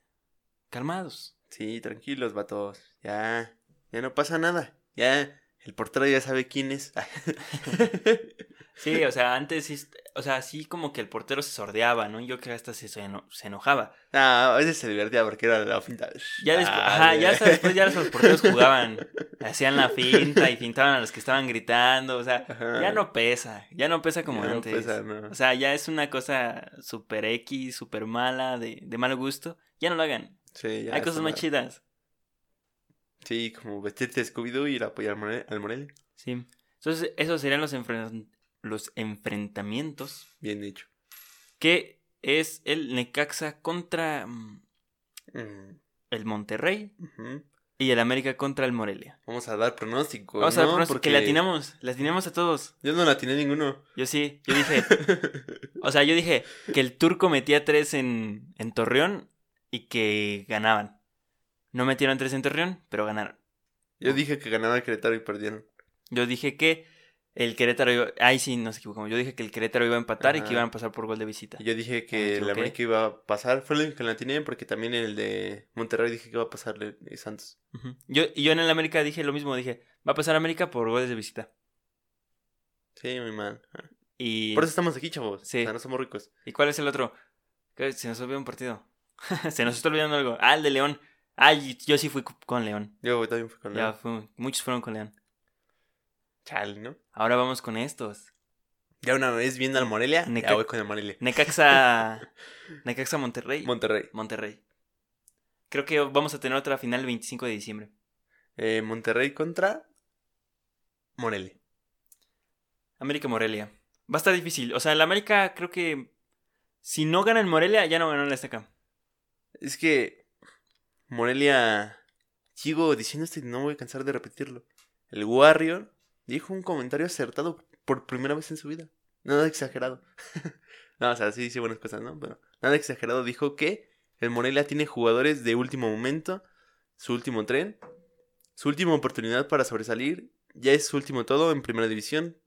Speaker 2: calmados.
Speaker 1: Sí, tranquilos, vatos. Ya. Ya no pasa nada. Ya. El portero ya sabe quién es.
Speaker 2: Sí, o sea, antes o sea, sí como que el portero se sordeaba, ¿no? Yo creo que hasta se, eno- se enojaba.
Speaker 1: ah, a veces se divertía porque era la finta.
Speaker 2: Ya después,
Speaker 1: Ah,
Speaker 2: ajá,
Speaker 1: ya.
Speaker 2: hasta después ya los porteros jugaban, hacían la finta y fintaban a los que estaban gritando, o sea,
Speaker 1: Ajá.
Speaker 2: ya no pesa, ya no pesa como
Speaker 1: Ya no
Speaker 2: antes.
Speaker 1: pesa, no.
Speaker 2: O sea, ya es una cosa super X, super mala, de, de mal gusto. Ya no lo hagan.
Speaker 1: Sí, ya
Speaker 2: Hay cosas más chidas.
Speaker 1: Sí, como vestirte de Scooby-Doo y ir a apoyar al More- al Morelia.
Speaker 2: Sí. Entonces, esos serían los, enfren- los enfrentamientos.
Speaker 1: Bien dicho.
Speaker 2: Que es el Necaxa contra mm,
Speaker 1: Mm,
Speaker 2: el Monterrey y el América contra el Morelia.
Speaker 1: Vamos a dar pronóstico.
Speaker 2: Vamos a
Speaker 1: ¿no?
Speaker 2: pronóstico,
Speaker 1: Porque
Speaker 2: que le atinamos, le atinamos a todos.
Speaker 1: Yo no la atiné ninguno.
Speaker 2: Yo sí, yo dije, o sea, yo dije que el turco metía tres en, en Torreón y que ganaban. No metieron tres en Torreón, pero ganaron.
Speaker 1: Yo dije que ganaba el Querétaro y perdieron.
Speaker 2: Yo dije que El Querétaro iba. Ay, sí, nos equivocamos. Yo dije que el Querétaro iba a empatar y que iban a pasar por gol de visita.
Speaker 1: Yo dije que el América iba a pasar. Fue el que la tenía porque también en el de Monterrey dije que iba a pasar de Santos.
Speaker 2: yo, y yo en el América dije lo mismo. Dije, va a pasar América por goles de visita.
Speaker 1: Sí, muy mal. Y... Por eso estamos aquí, chavos. Sí. O sea, no somos ricos.
Speaker 2: ¿Y cuál es el otro? Se nos olvidó un partido. Se nos está olvidando algo. Ah, el de León. Ah, yo sí fui con León.
Speaker 1: Yo también fui con León.
Speaker 2: Ya, muchos fueron con León.
Speaker 1: Chal, ¿no?
Speaker 2: Ahora vamos con estos.
Speaker 1: Ya una vez viendo al Morelia, ya voy con el Morelia.
Speaker 2: Necaxa. Necaxa Monterrey.
Speaker 1: Monterrey.
Speaker 2: Monterrey. Creo que vamos a tener otra final el 25 de diciembre.
Speaker 1: Eh, Monterrey contra Morelia.
Speaker 2: América Morelia. Va a estar difícil. O sea, el América creo que si no gana en Morelia, ya no ganó en la Azteca.
Speaker 1: Es que Morelia. Sigo diciendo esto y no voy a cansar de repetirlo. El Warrior dijo un comentario acertado por primera vez en su vida. Nada exagerado. no, o sea, sí dice buenas cosas, ¿no? Pero nada exagerado. Dijo que el Morelia tiene jugadores de último momento, su último tren, su última oportunidad para sobresalir. Ya es su último todo en primera división.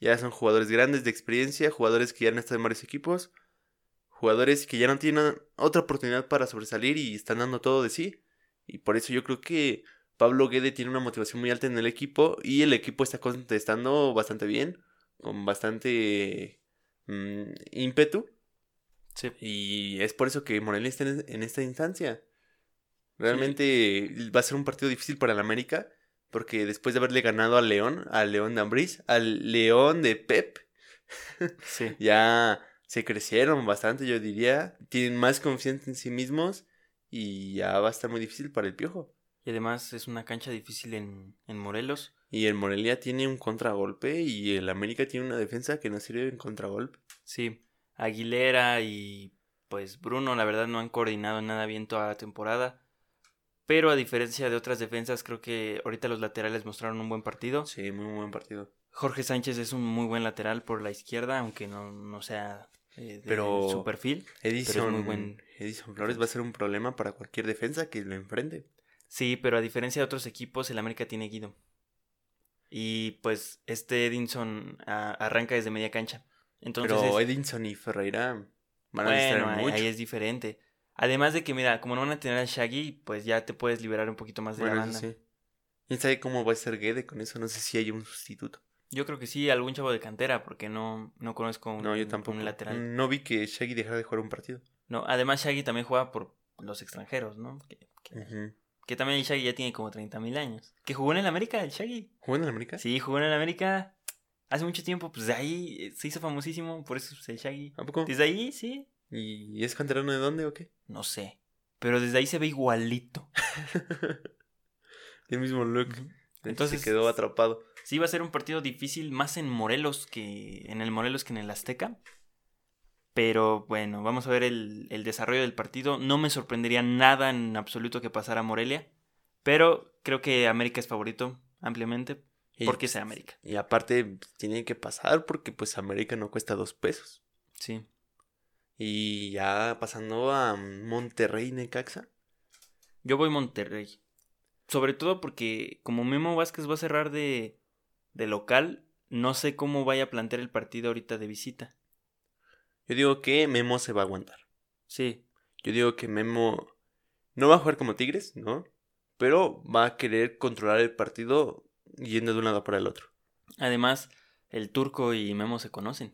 Speaker 1: Ya son jugadores grandes de experiencia, jugadores que ya han estado en varios equipos, jugadores que ya no tienen otra oportunidad para sobresalir y están dando todo de sí. Y por eso yo creo que Pablo Guede tiene una motivación muy alta en el equipo y el equipo está contestando bastante bien, con bastante mm, ímpetu. Sí. Y es por eso que Morelia está en, esta instancia. Realmente va a ser un partido difícil para el América, porque después de haberle ganado al León, al León de Ambriz, al León de Pep, sí. ya se crecieron bastante, yo diría. Tienen más confianza en sí mismos y ya va a estar muy difícil para el Piojo.
Speaker 2: Y además es una cancha difícil en, Morelos.
Speaker 1: Y el Morelia tiene un contragolpe y el América tiene una defensa que no sirve en contragolpe.
Speaker 2: Sí, Aguilera y pues Bruno la verdad no han coordinado nada bien toda la temporada. Pero a diferencia de otras defensas, creo que ahorita los laterales mostraron un buen partido.
Speaker 1: Sí, muy buen partido.
Speaker 2: Jorge Sánchez es un muy buen lateral por la izquierda, aunque no, no sea eh, de pero su perfil.
Speaker 1: Edison, muy buen... Edison Flores va a ser un problema para cualquier defensa que lo enfrente.
Speaker 2: Sí, pero a diferencia de otros equipos, el América tiene Guido. Y pues este Edinson arranca desde media cancha.
Speaker 1: Entonces pero Edinson y Ferreira
Speaker 2: van a bueno, mucho. Ahí es diferente. Además de que, mira, como no van a tener al Shaggy, pues ya te puedes liberar un poquito más de la banda. Sí.
Speaker 1: ¿Quién sabe cómo va a ser Guede con eso? No sé si hay un sustituto.
Speaker 2: Yo creo que sí, algún chavo de cantera, porque no, no conozco un,
Speaker 1: no, yo tampoco.
Speaker 2: lateral.
Speaker 1: No vi que Shaggy dejara de jugar un partido.
Speaker 2: No, además Shaggy también juega por los extranjeros, ¿no? Que, que también el Shaggy ya tiene como 30.000 años. Que jugó en el América, el Shaggy.
Speaker 1: ¿Jugó en el América?
Speaker 2: Sí, jugó en el América hace mucho tiempo. Pues de ahí eh, se hizo famosísimo, por eso es el Shaggy.
Speaker 1: ¿A poco?
Speaker 2: Desde ahí, sí.
Speaker 1: ¿Y es canterano de dónde o qué?
Speaker 2: No sé. Pero desde ahí se ve igualito.
Speaker 1: el mismo look. Entonces se quedó atrapado.
Speaker 2: Sí, va a ser un partido difícil más en Morelos que en el Morelos que en el Azteca. Pero bueno, vamos a ver el, desarrollo del partido. No me sorprendería nada en absoluto que pasara Morelia. Pero creo que América es favorito ampliamente. porque sea América.
Speaker 1: Y aparte, tiene que pasar porque pues América no cuesta dos pesos.
Speaker 2: Sí.
Speaker 1: Y ya pasando a Monterrey, Necaxa.
Speaker 2: Yo voy Monterrey. Sobre todo porque como Memo Vázquez va a cerrar de, de local, no sé cómo vaya a plantear el partido ahorita de visita.
Speaker 1: Yo digo que Memo se va a aguantar.
Speaker 2: Sí.
Speaker 1: Yo digo que Memo no va a jugar como Tigres, ¿no? Pero va a querer controlar el partido yendo de un lado para el otro.
Speaker 2: Además, el turco y Memo se conocen.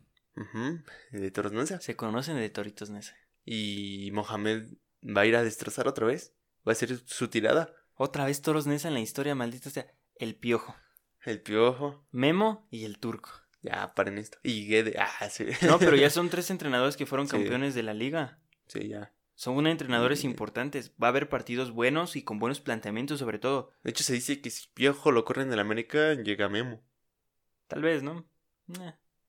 Speaker 1: De Toros Neza.
Speaker 2: Se conocen de Toritos Neza.
Speaker 1: Y Mohamed va a ir a destrozar otra vez. Va a ser su tirada.
Speaker 2: Otra vez Toros Neza en la historia, maldita sea. El piojo.
Speaker 1: El piojo.
Speaker 2: Memo y el turco.
Speaker 1: Ya, paren esto. Y Guede, ah, sí.
Speaker 2: No, pero ya son tres entrenadores que fueron campeones de la liga.
Speaker 1: Sí, ya.
Speaker 2: Son entrenadores importantes. Va a haber partidos buenos y con buenos planteamientos, sobre todo.
Speaker 1: De hecho, se dice que si Piojo lo corren del América, llega Memo.
Speaker 2: Tal vez, ¿no?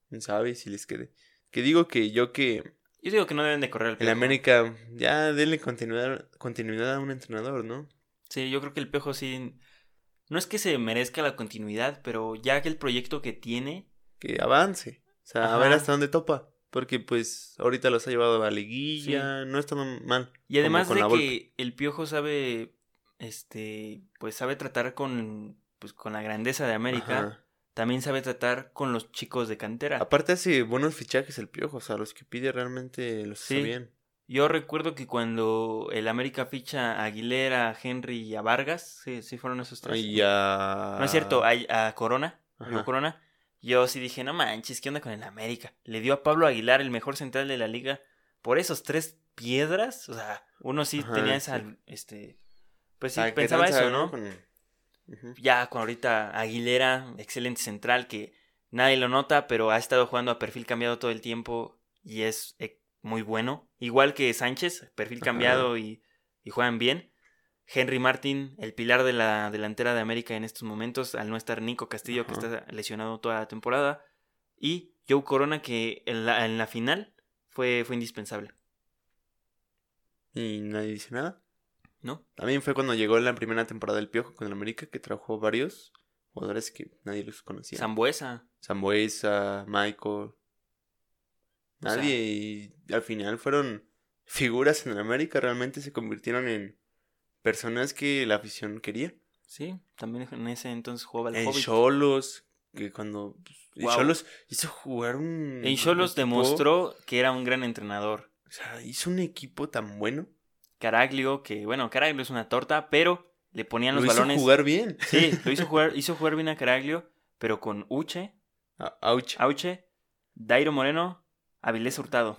Speaker 1: ¿Quién sabe si les quede? Que digo que yo que.
Speaker 2: Yo digo que no deben de correr
Speaker 1: al Piojo. En América, ya denle continuidad, continuidad a un entrenador, ¿no?
Speaker 2: Sí, yo creo que el Piojo sí. No es que se merezca la continuidad, pero ya que el proyecto que tiene
Speaker 1: que avance. O sea, a ver hasta dónde topa. Porque pues ahorita los ha llevado a la liguilla, no está mal.
Speaker 2: Y además de que el piojo sabe, este, pues sabe tratar con, pues con la grandeza de América. también sabe tratar con los chicos de cantera.
Speaker 1: Aparte hace buenos fichajes el Piojo, o sea, los que pide realmente los hace bien.
Speaker 2: Yo recuerdo que cuando el América ficha a Aguilera, a Henry y a Vargas, sí, sí fueron esos tres.
Speaker 1: Y a...
Speaker 2: No es cierto, a, a Corona, a Corona, yo sí dije, no manches, ¿qué onda con el América? Le dio a Pablo Aguilar, el mejor central de la liga, por esos tres piedras. O sea, uno sí tenía esa, este, pues sí, pensaba eso, ¿no? Ya con ahorita Aguilera, excelente central que nadie lo nota, pero ha estado jugando a perfil cambiado todo el tiempo y es eh, muy bueno. Igual que Sánchez, perfil cambiado y, y, juegan bien. Henry Martin, el pilar de la delantera de América en estos momentos, al no estar Nico Castillo, que está lesionado toda la temporada. Y Joe Corona, que en la, en la final fue, fue indispensable.
Speaker 1: ¿Y nadie dice nada?
Speaker 2: ¿No?
Speaker 1: También fue cuando llegó la primera temporada del Piojo con el América, que trajo varios jugadores que nadie los conocía.
Speaker 2: Zambuesa.
Speaker 1: Zambuesa, Michael. Nadie. y al final fueron figuras en América. Realmente se convirtieron en personas que la afición quería.
Speaker 2: Sí, también en ese entonces jugaba el
Speaker 1: En Cholos, que cuando. Cholos pues, hizo jugar un.
Speaker 2: En Cholos demostró que era un gran entrenador.
Speaker 1: O sea, hizo un equipo tan bueno
Speaker 2: Caraglio, que bueno, Caraglio es una torta, pero le ponían los balones.
Speaker 1: Hizo jugar bien.
Speaker 2: Sí, lo hizo jugar, hizo jugar bien a Caraglio, pero con Uche,
Speaker 1: Auche.
Speaker 2: Auche, Dairo Moreno, Avilés Hurtado.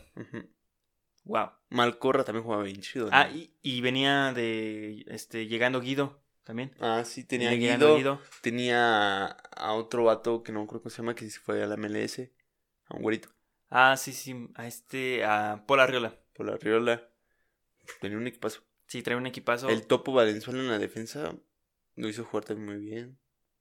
Speaker 2: Wow.
Speaker 1: Malcorra también jugaba bien chido.
Speaker 2: Ah, y, venía de este llegando Guido también.
Speaker 1: Ah, sí, tenía Guido, Guido, Tenía a otro vato que no creo que se llama, que se fue a la MLS. A un güerito.
Speaker 2: Ah, sí, sí. A este, a Pola Riola.
Speaker 1: Pola Riola. Tenía un equipazo.
Speaker 2: Sí, trae un equipazo.
Speaker 1: El Topo Valenzuela en la defensa lo hizo jugar también muy bien.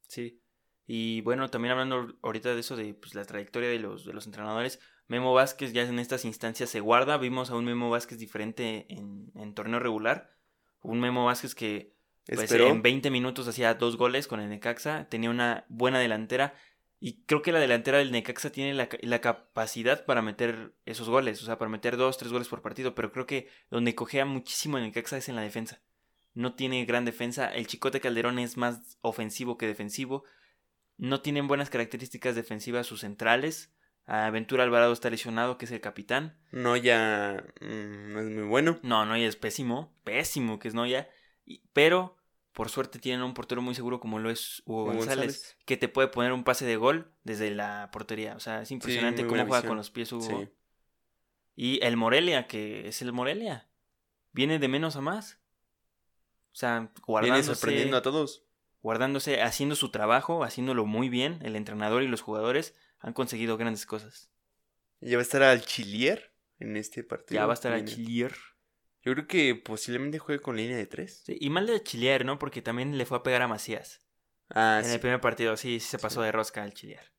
Speaker 2: Sí. Y bueno, también hablando ahorita de eso, de pues, la trayectoria de los, de los entrenadores, Memo Vázquez ya en estas instancias se guarda. Vimos a un Memo Vázquez diferente en, en torneo regular. Un Memo Vázquez que pues, en 20 minutos hacía dos goles con el Necaxa. Tenía una buena delantera. Y creo que la delantera del Necaxa tiene la, capacidad para meter esos goles, o sea, para meter dos, tres goles por partido, pero creo que donde cogea muchísimo el Necaxa es en la defensa. No tiene gran defensa, el Chicote Calderón es más ofensivo que defensivo, no tienen buenas características defensivas sus centrales, Aventura Alvarado está lesionado, que es el capitán.
Speaker 1: Noya mm, no es muy bueno.
Speaker 2: No, Noya es pésimo, pésimo que es Noya, pero por suerte tienen un portero muy seguro como lo es Hugo, González, que te puede poner un pase de gol desde la portería. O sea, es impresionante cómo juega con los pies Hugo. Y el Morelia, que es el Morelia, viene de menos a más. O sea, guardándose. Viene
Speaker 1: sorprendiendo a todos.
Speaker 2: Guardándose, haciendo su trabajo, haciéndolo muy bien. El entrenador y los jugadores han conseguido grandes cosas.
Speaker 1: ¿Ya va a estar al Chilier en este partido?
Speaker 2: Ya va a estar al Chilier.
Speaker 1: Yo creo que posiblemente juegue con línea de tres.
Speaker 2: Sí, y mal de Chilier, ¿no? Porque también le fue a pegar a Macías. Ah, en el primer partido, sí, sí se pasó de rosca al Chilier.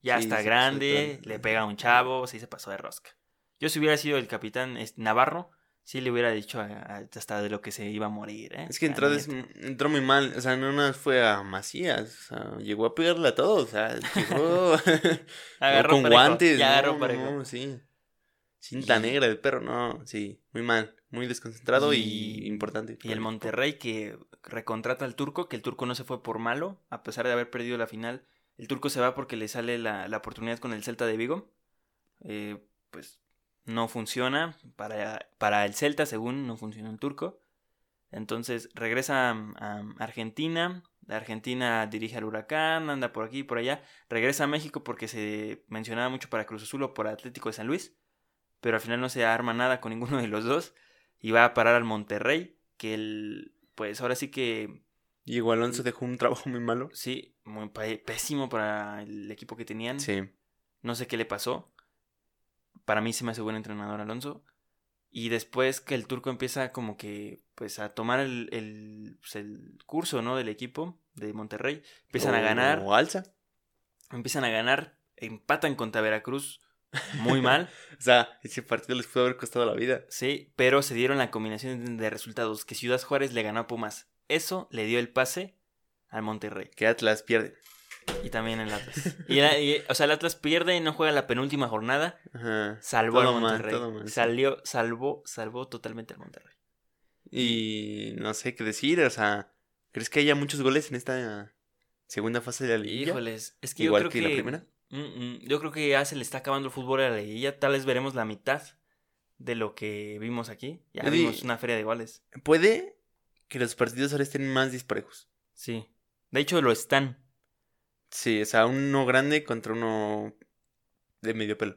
Speaker 2: Ya está grande, le pega a un chavo, sí se pasó de rosca. Yo si hubiera sido el capitán Navarro, sí le hubiera dicho hasta de lo que se iba a morir, ¿eh?
Speaker 1: Es que entró, entró muy mal, o sea, no nada fue a Macías, o sea, llegó a pegarle a todos, o sea, llegó, con guantes. Ya agarró no, sí. Cinta negra del perro, no, sí, muy mal muy desconcentrado y, importante.
Speaker 2: Y el Monterrey que recontrata al turco, que el turco no se fue por malo, a pesar de haber perdido la final. El turco se va porque le sale la, oportunidad con el Celta de Vigo. Eh, pues no funciona. Para, para el Celta, según, no funciona el turco. Entonces regresa a, Argentina. De Argentina dirige al Huracán, anda por aquí y por allá. Regresa a México porque se mencionaba mucho para Cruz Azul o por Atlético de San Luis. Pero al final no se arma nada con ninguno de los dos y va a parar al Monterrey, que el, pues ahora sí que...
Speaker 1: Igual Alonso dejó un trabajo muy malo.
Speaker 2: Sí, muy pésimo para el equipo que tenían. Sí. No sé qué le pasó. Para mí se me hace buen entrenador Alonso. Y después que el turco empieza como que pues a tomar el, el, pues, el curso, ¿no? Del equipo de Monterrey. Empiezan a ganar.
Speaker 1: O alza.
Speaker 2: Empiezan a ganar. Empatan contra Veracruz muy mal.
Speaker 1: o sea, ese partido les pudo haber costado la vida.
Speaker 2: Sí, pero se dieron la combinación de resultados que Ciudad Juárez le ganó a Pumas. Eso le dio el pase al Monterrey.
Speaker 1: Que Atlas pierde.
Speaker 2: Y también el Atlas. Y, o sea, el Atlas pierde y no juega la penúltima jornada. Ajá. Salvó al Monterrey. Salió, salvó, salvó totalmente al Monterrey.
Speaker 1: Y no sé qué decir, o sea, ¿crees que haya muchos goles en esta segunda fase de la liguilla.
Speaker 2: Híjoles, es que
Speaker 1: igual
Speaker 2: yo creo
Speaker 1: que,
Speaker 2: que,
Speaker 1: la primera.
Speaker 2: Mm, mm, yo creo que ya se le está acabando el fútbol a la liguilla. Tal vez veremos la mitad de lo que vimos aquí. Ya vimos una feria de iguales.
Speaker 1: Puede que los partidos ahora estén más disparejos.
Speaker 2: Sí. De hecho, lo están.
Speaker 1: Sí, o sea, uno grande contra uno de medio pelo.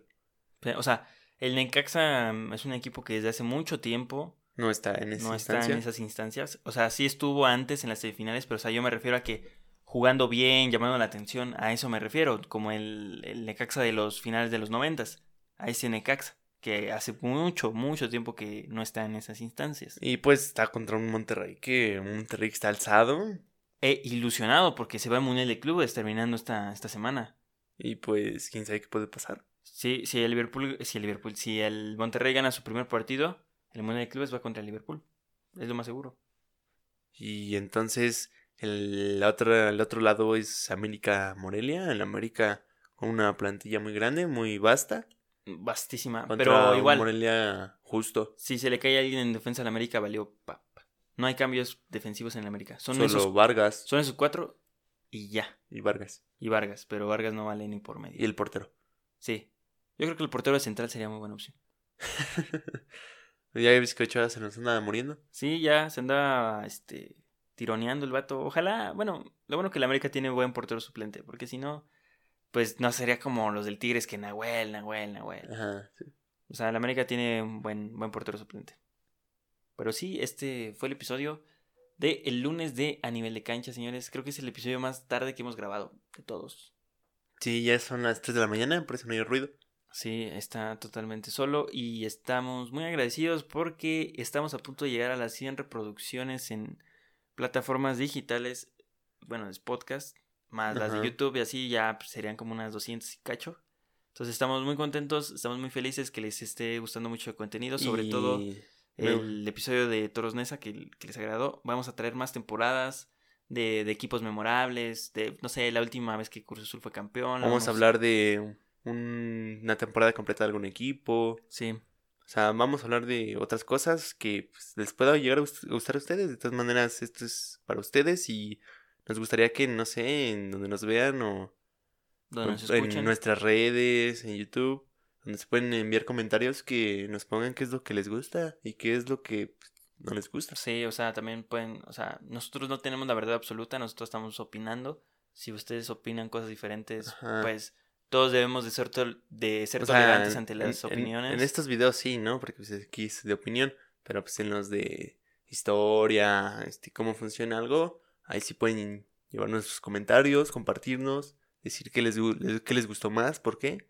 Speaker 2: O sea, el Necaxa mm, es un equipo que desde hace mucho tiempo
Speaker 1: No está en esa
Speaker 2: no está
Speaker 1: instancia.
Speaker 2: en esas instancias. O sea, sí estuvo antes en las semifinales, pero o sea, yo me refiero a que jugando bien, llamando la atención, a eso me refiero, como el, el Necaxa de los finales de los noventas, a ese Necaxa, que hace mucho, mucho tiempo que no está en esas instancias.
Speaker 1: Y pues está contra un Monterrey que un Monterrey que está alzado.
Speaker 2: He ilusionado porque se va al Mundial de Clubes terminando esta, esta semana.
Speaker 1: Y pues quién sabe qué puede pasar.
Speaker 2: Sí, si el Liverpool, si el Liverpool, si el Monterrey gana su primer partido, el Mundial de Clubes va contra el Liverpool. Es lo más seguro.
Speaker 1: Y entonces el otro, el otro lado es América Morelia. En América con una plantilla muy grande, muy vasta.
Speaker 2: Vastísima.
Speaker 1: Contra
Speaker 2: Pero igual,
Speaker 1: Morelia justo.
Speaker 2: si se le cae a alguien en defensa al América, valió papa. No hay cambios defensivos en el América. Son
Speaker 1: Solo
Speaker 2: esos,
Speaker 1: Vargas
Speaker 2: son esos cuatro y ya.
Speaker 1: y Vargas.
Speaker 2: Y Vargas, pero Vargas no vale ni por medio.
Speaker 1: Y el portero.
Speaker 2: Sí. Yo creo que el portero de central sería muy buena opción.
Speaker 1: ya ves que Ochoa se nos anda muriendo.
Speaker 2: Sí, ya se anda este, tironeando el vato. Ojalá, bueno, lo bueno que el América tiene buen portero suplente, porque si no, pues no sería como los del Tigres que Nahuel, Nahuel, Nahuel.
Speaker 1: Ajá, sí.
Speaker 2: O sea, el América tiene un buen, buen portero suplente. Pero sí, este fue el episodio de el lunes de A Nivel de Cancha, señores. Creo que es el episodio más tarde que hemos grabado de todos.
Speaker 1: Sí, ya son las 3 de la mañana, por eso no hay ruido.
Speaker 2: Sí, está totalmente solo y estamos muy agradecidos porque estamos a punto de llegar a las 100 reproducciones en plataformas digitales, bueno, es podcast, más las de. YouTube y así ya pues, serían como unas 200 y cacho. Entonces estamos muy contentos, estamos muy felices que les esté gustando mucho el contenido, sobre
Speaker 1: Y-
Speaker 2: todo El episodio de Toros Nesa que, que les agradó. Vamos a traer más temporadas de, de equipos memorables, de, no sé, la última vez que Cruz Azul fue campeón.
Speaker 1: Vamos a hablar de un- una temporada completa de algún equipo.
Speaker 2: Sí,
Speaker 1: O sea, vamos a hablar de otras cosas que pues, les pueda llegar a gust- gustar a ustedes. De todas maneras, esto es para ustedes y nos gustaría que, no sé, en donde nos vean o
Speaker 2: donde nos
Speaker 1: en nuestras redes, en YouTube, se pueden enviar comentarios que nos pongan qué es lo que les gusta y qué es lo que pues, no les gusta.
Speaker 2: Sí, o sea, también pueden, o sea, nosotros no tenemos la verdad absoluta, nosotros estamos opinando. Si ustedes opinan cosas diferentes,
Speaker 1: Ajá.
Speaker 2: pues todos debemos de ser, tol- de ser
Speaker 1: O
Speaker 2: tolerantes
Speaker 1: en-
Speaker 2: ante las
Speaker 1: en-
Speaker 2: opiniones.
Speaker 1: En, estos videos sí, ¿no? Porque pues, aquí es de opinión, pero pues en los de historia, este, cómo funciona algo, ahí sí pueden llevarnos sus comentarios, compartirnos, decir qué les- qué les gustó más, por qué.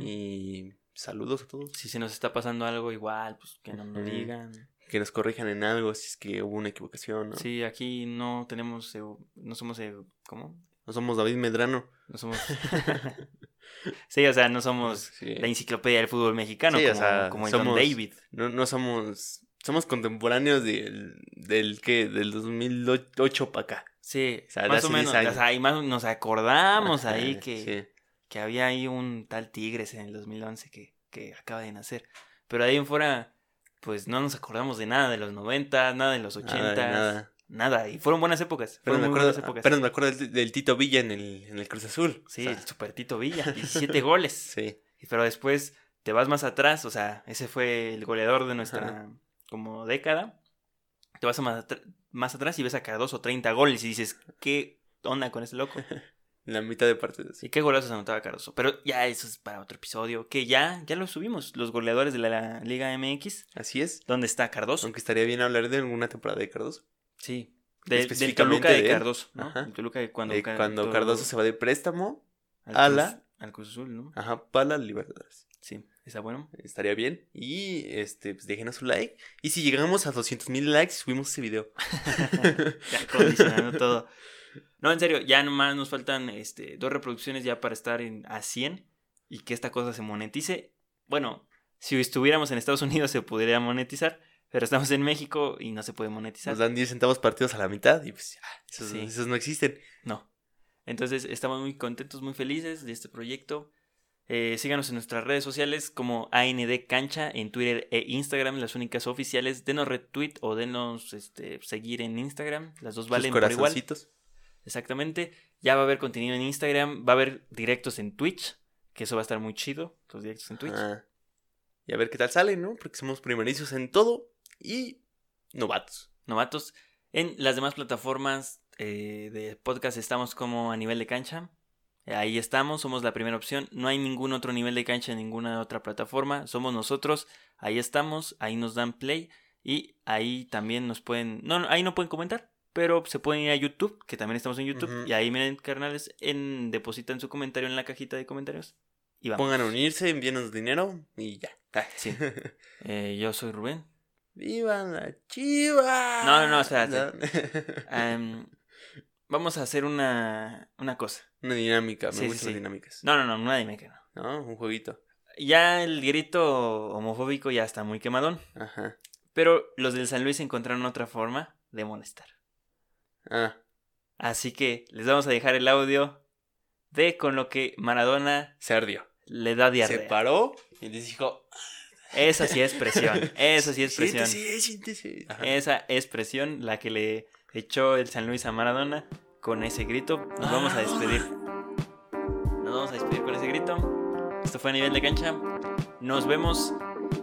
Speaker 1: Y saludos a todos.
Speaker 2: Si se nos está pasando algo igual, pues que no nos
Speaker 1: Ujú.
Speaker 2: digan.
Speaker 1: Que nos corrijan en algo si es que hubo una equivocación, ¿no?
Speaker 2: Sí, aquí no tenemos, no somos, ¿cómo?
Speaker 1: No somos David Medrano.
Speaker 2: No somos... sí, o sea, no somos
Speaker 1: Sí.
Speaker 2: la enciclopedia del fútbol mexicano,
Speaker 1: Sí, o
Speaker 2: como,
Speaker 1: sea,
Speaker 2: como Don
Speaker 1: somos-
Speaker 2: David.
Speaker 1: No, no somos. Somos contemporáneos del. del que del 2008 para acá.
Speaker 2: Sí,
Speaker 1: O sea,
Speaker 2: más o
Speaker 1: hace 10
Speaker 2: menos, o sea, y más nos acordamos ahí que...
Speaker 1: sí.
Speaker 2: Que había ahí un tal Tigres en el 2011 que, que acaba de nacer. Pero ahí en fuera, pues no nos acordamos de nada de los 90, nada de los 80,
Speaker 1: Nada,
Speaker 2: nada.
Speaker 1: nada.
Speaker 2: Y fueron buenas épocas.
Speaker 1: Pero
Speaker 2: Fueron
Speaker 1: me
Speaker 2: muy
Speaker 1: acuerdo,
Speaker 2: buenas épocas.
Speaker 1: apenas me acuerdo del, del Tito Villa en el, en el Cruz Azul.
Speaker 2: Sí,
Speaker 1: O sea,
Speaker 2: el Super Tito Villa, 17 goles.
Speaker 1: sí.
Speaker 2: Pero después te vas más atrás, o sea, ese fue el goleador de nuestra
Speaker 1: Ajá.
Speaker 2: como década. Te vas a más, atr- más atrás y ves a Cardoso 30 goles y dices, ¿qué onda con ese loco?
Speaker 1: La mitad de partidos.
Speaker 2: ¿Y qué golazos anotaba Cardoso? Pero ya eso es para otro episodio, que ya, ya lo subimos, los goleadores de la, la Liga MX.
Speaker 1: Así es.
Speaker 2: ¿Dónde está Cardoso?
Speaker 1: Aunque estaría bien hablar de alguna temporada de Cardoso.
Speaker 2: Sí. De- del
Speaker 1: Específicamente
Speaker 2: Toluca de. Cardoso, ¿no?
Speaker 1: Ajá.
Speaker 2: El Toluca de cuando, Car-
Speaker 1: cuando Cardoso se va de préstamo,
Speaker 2: al
Speaker 1: a
Speaker 2: Cruz-
Speaker 1: la-
Speaker 2: al Cruz Azul, ¿no?
Speaker 1: ajá, para la Libertadores.
Speaker 2: Sí, está bueno.
Speaker 1: Estaría bien. Y este, pues déjenos un like. Y si llegamos a 200 mil likes, subimos ese video.
Speaker 2: Ya condicionando todo. No, en serio, ya nomás nos faltan este, dos reproducciones ya para estar en, a 100 y que esta cosa se monetice. Bueno, si estuviéramos en Estados Unidos se podría monetizar, pero estamos en México y no se puede monetizar.
Speaker 1: Nos dan 10 centavos partidos a la mitad y pues esos,
Speaker 2: Sí.
Speaker 1: esos no existen.
Speaker 2: No. Entonces estamos muy contentos, muy felices de este proyecto. Eh, síganos en nuestras redes sociales como AND Cancha en Twitter e Instagram, las únicas oficiales. Denos retweet o denos este, seguir en Instagram. Las dos valen por igual. Exactamente. Ya va a haber contenido en Instagram, va a haber directos en Twitch, que eso va a estar muy chido, los directos en Twitch.
Speaker 1: Y a ver qué tal sale, ¿no? Porque somos primerizos en todo y novatos.
Speaker 2: Novatos. En las demás plataformas eh, de podcast estamos como a nivel de cancha. Ahí estamos, somos la primera opción. No hay ningún otro nivel de cancha en ninguna otra plataforma. Somos nosotros. Ahí estamos, ahí nos dan play. Y ahí también nos pueden. No, ahí no pueden comentar. Pero se pueden ir a YouTube, que también estamos en YouTube. Y ahí miren, carnales, en, depositan su comentario en la cajita de comentarios.
Speaker 1: Y vamos. Pongan a unirse, envíenos dinero y ya.
Speaker 2: sí. Eh, yo soy Rubén.
Speaker 1: ¡Viva la chiva!
Speaker 2: No, no, no, o sea, em, vamos a hacer una, una cosa.
Speaker 1: Una dinámica, me gustan las dinámicas.
Speaker 2: No, no, no, una dinámica.
Speaker 1: No. no, un jueguito.
Speaker 2: Ya el grito homofóbico ya está muy quemadón. Ajá. Pero los del San Luis encontraron otra forma de molestar. Ah. Así que les vamos a dejar el audio de con lo que Maradona
Speaker 1: se ardió.
Speaker 2: Le da diarrea.
Speaker 1: Se paró y les dijo.
Speaker 2: Esa sí es presión. Esa sí es presión. Esa es presión la que le echó el San Luis a Maradona. Con ese grito nos vamos a despedir. Nos vamos a despedir con ese grito. Esto fue a nivel de cancha. Nos vemos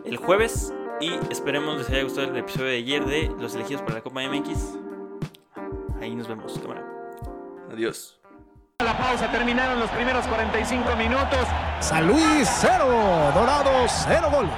Speaker 2: el jueves y esperemos les haya gustado el episodio de ayer de los elegidos para la Copa MX. Ahí nos vemos, cámara.
Speaker 1: Adiós.
Speaker 3: La pausa terminaron los primeros 45 minutos.
Speaker 4: San Luis 0, Dorados 0 goles.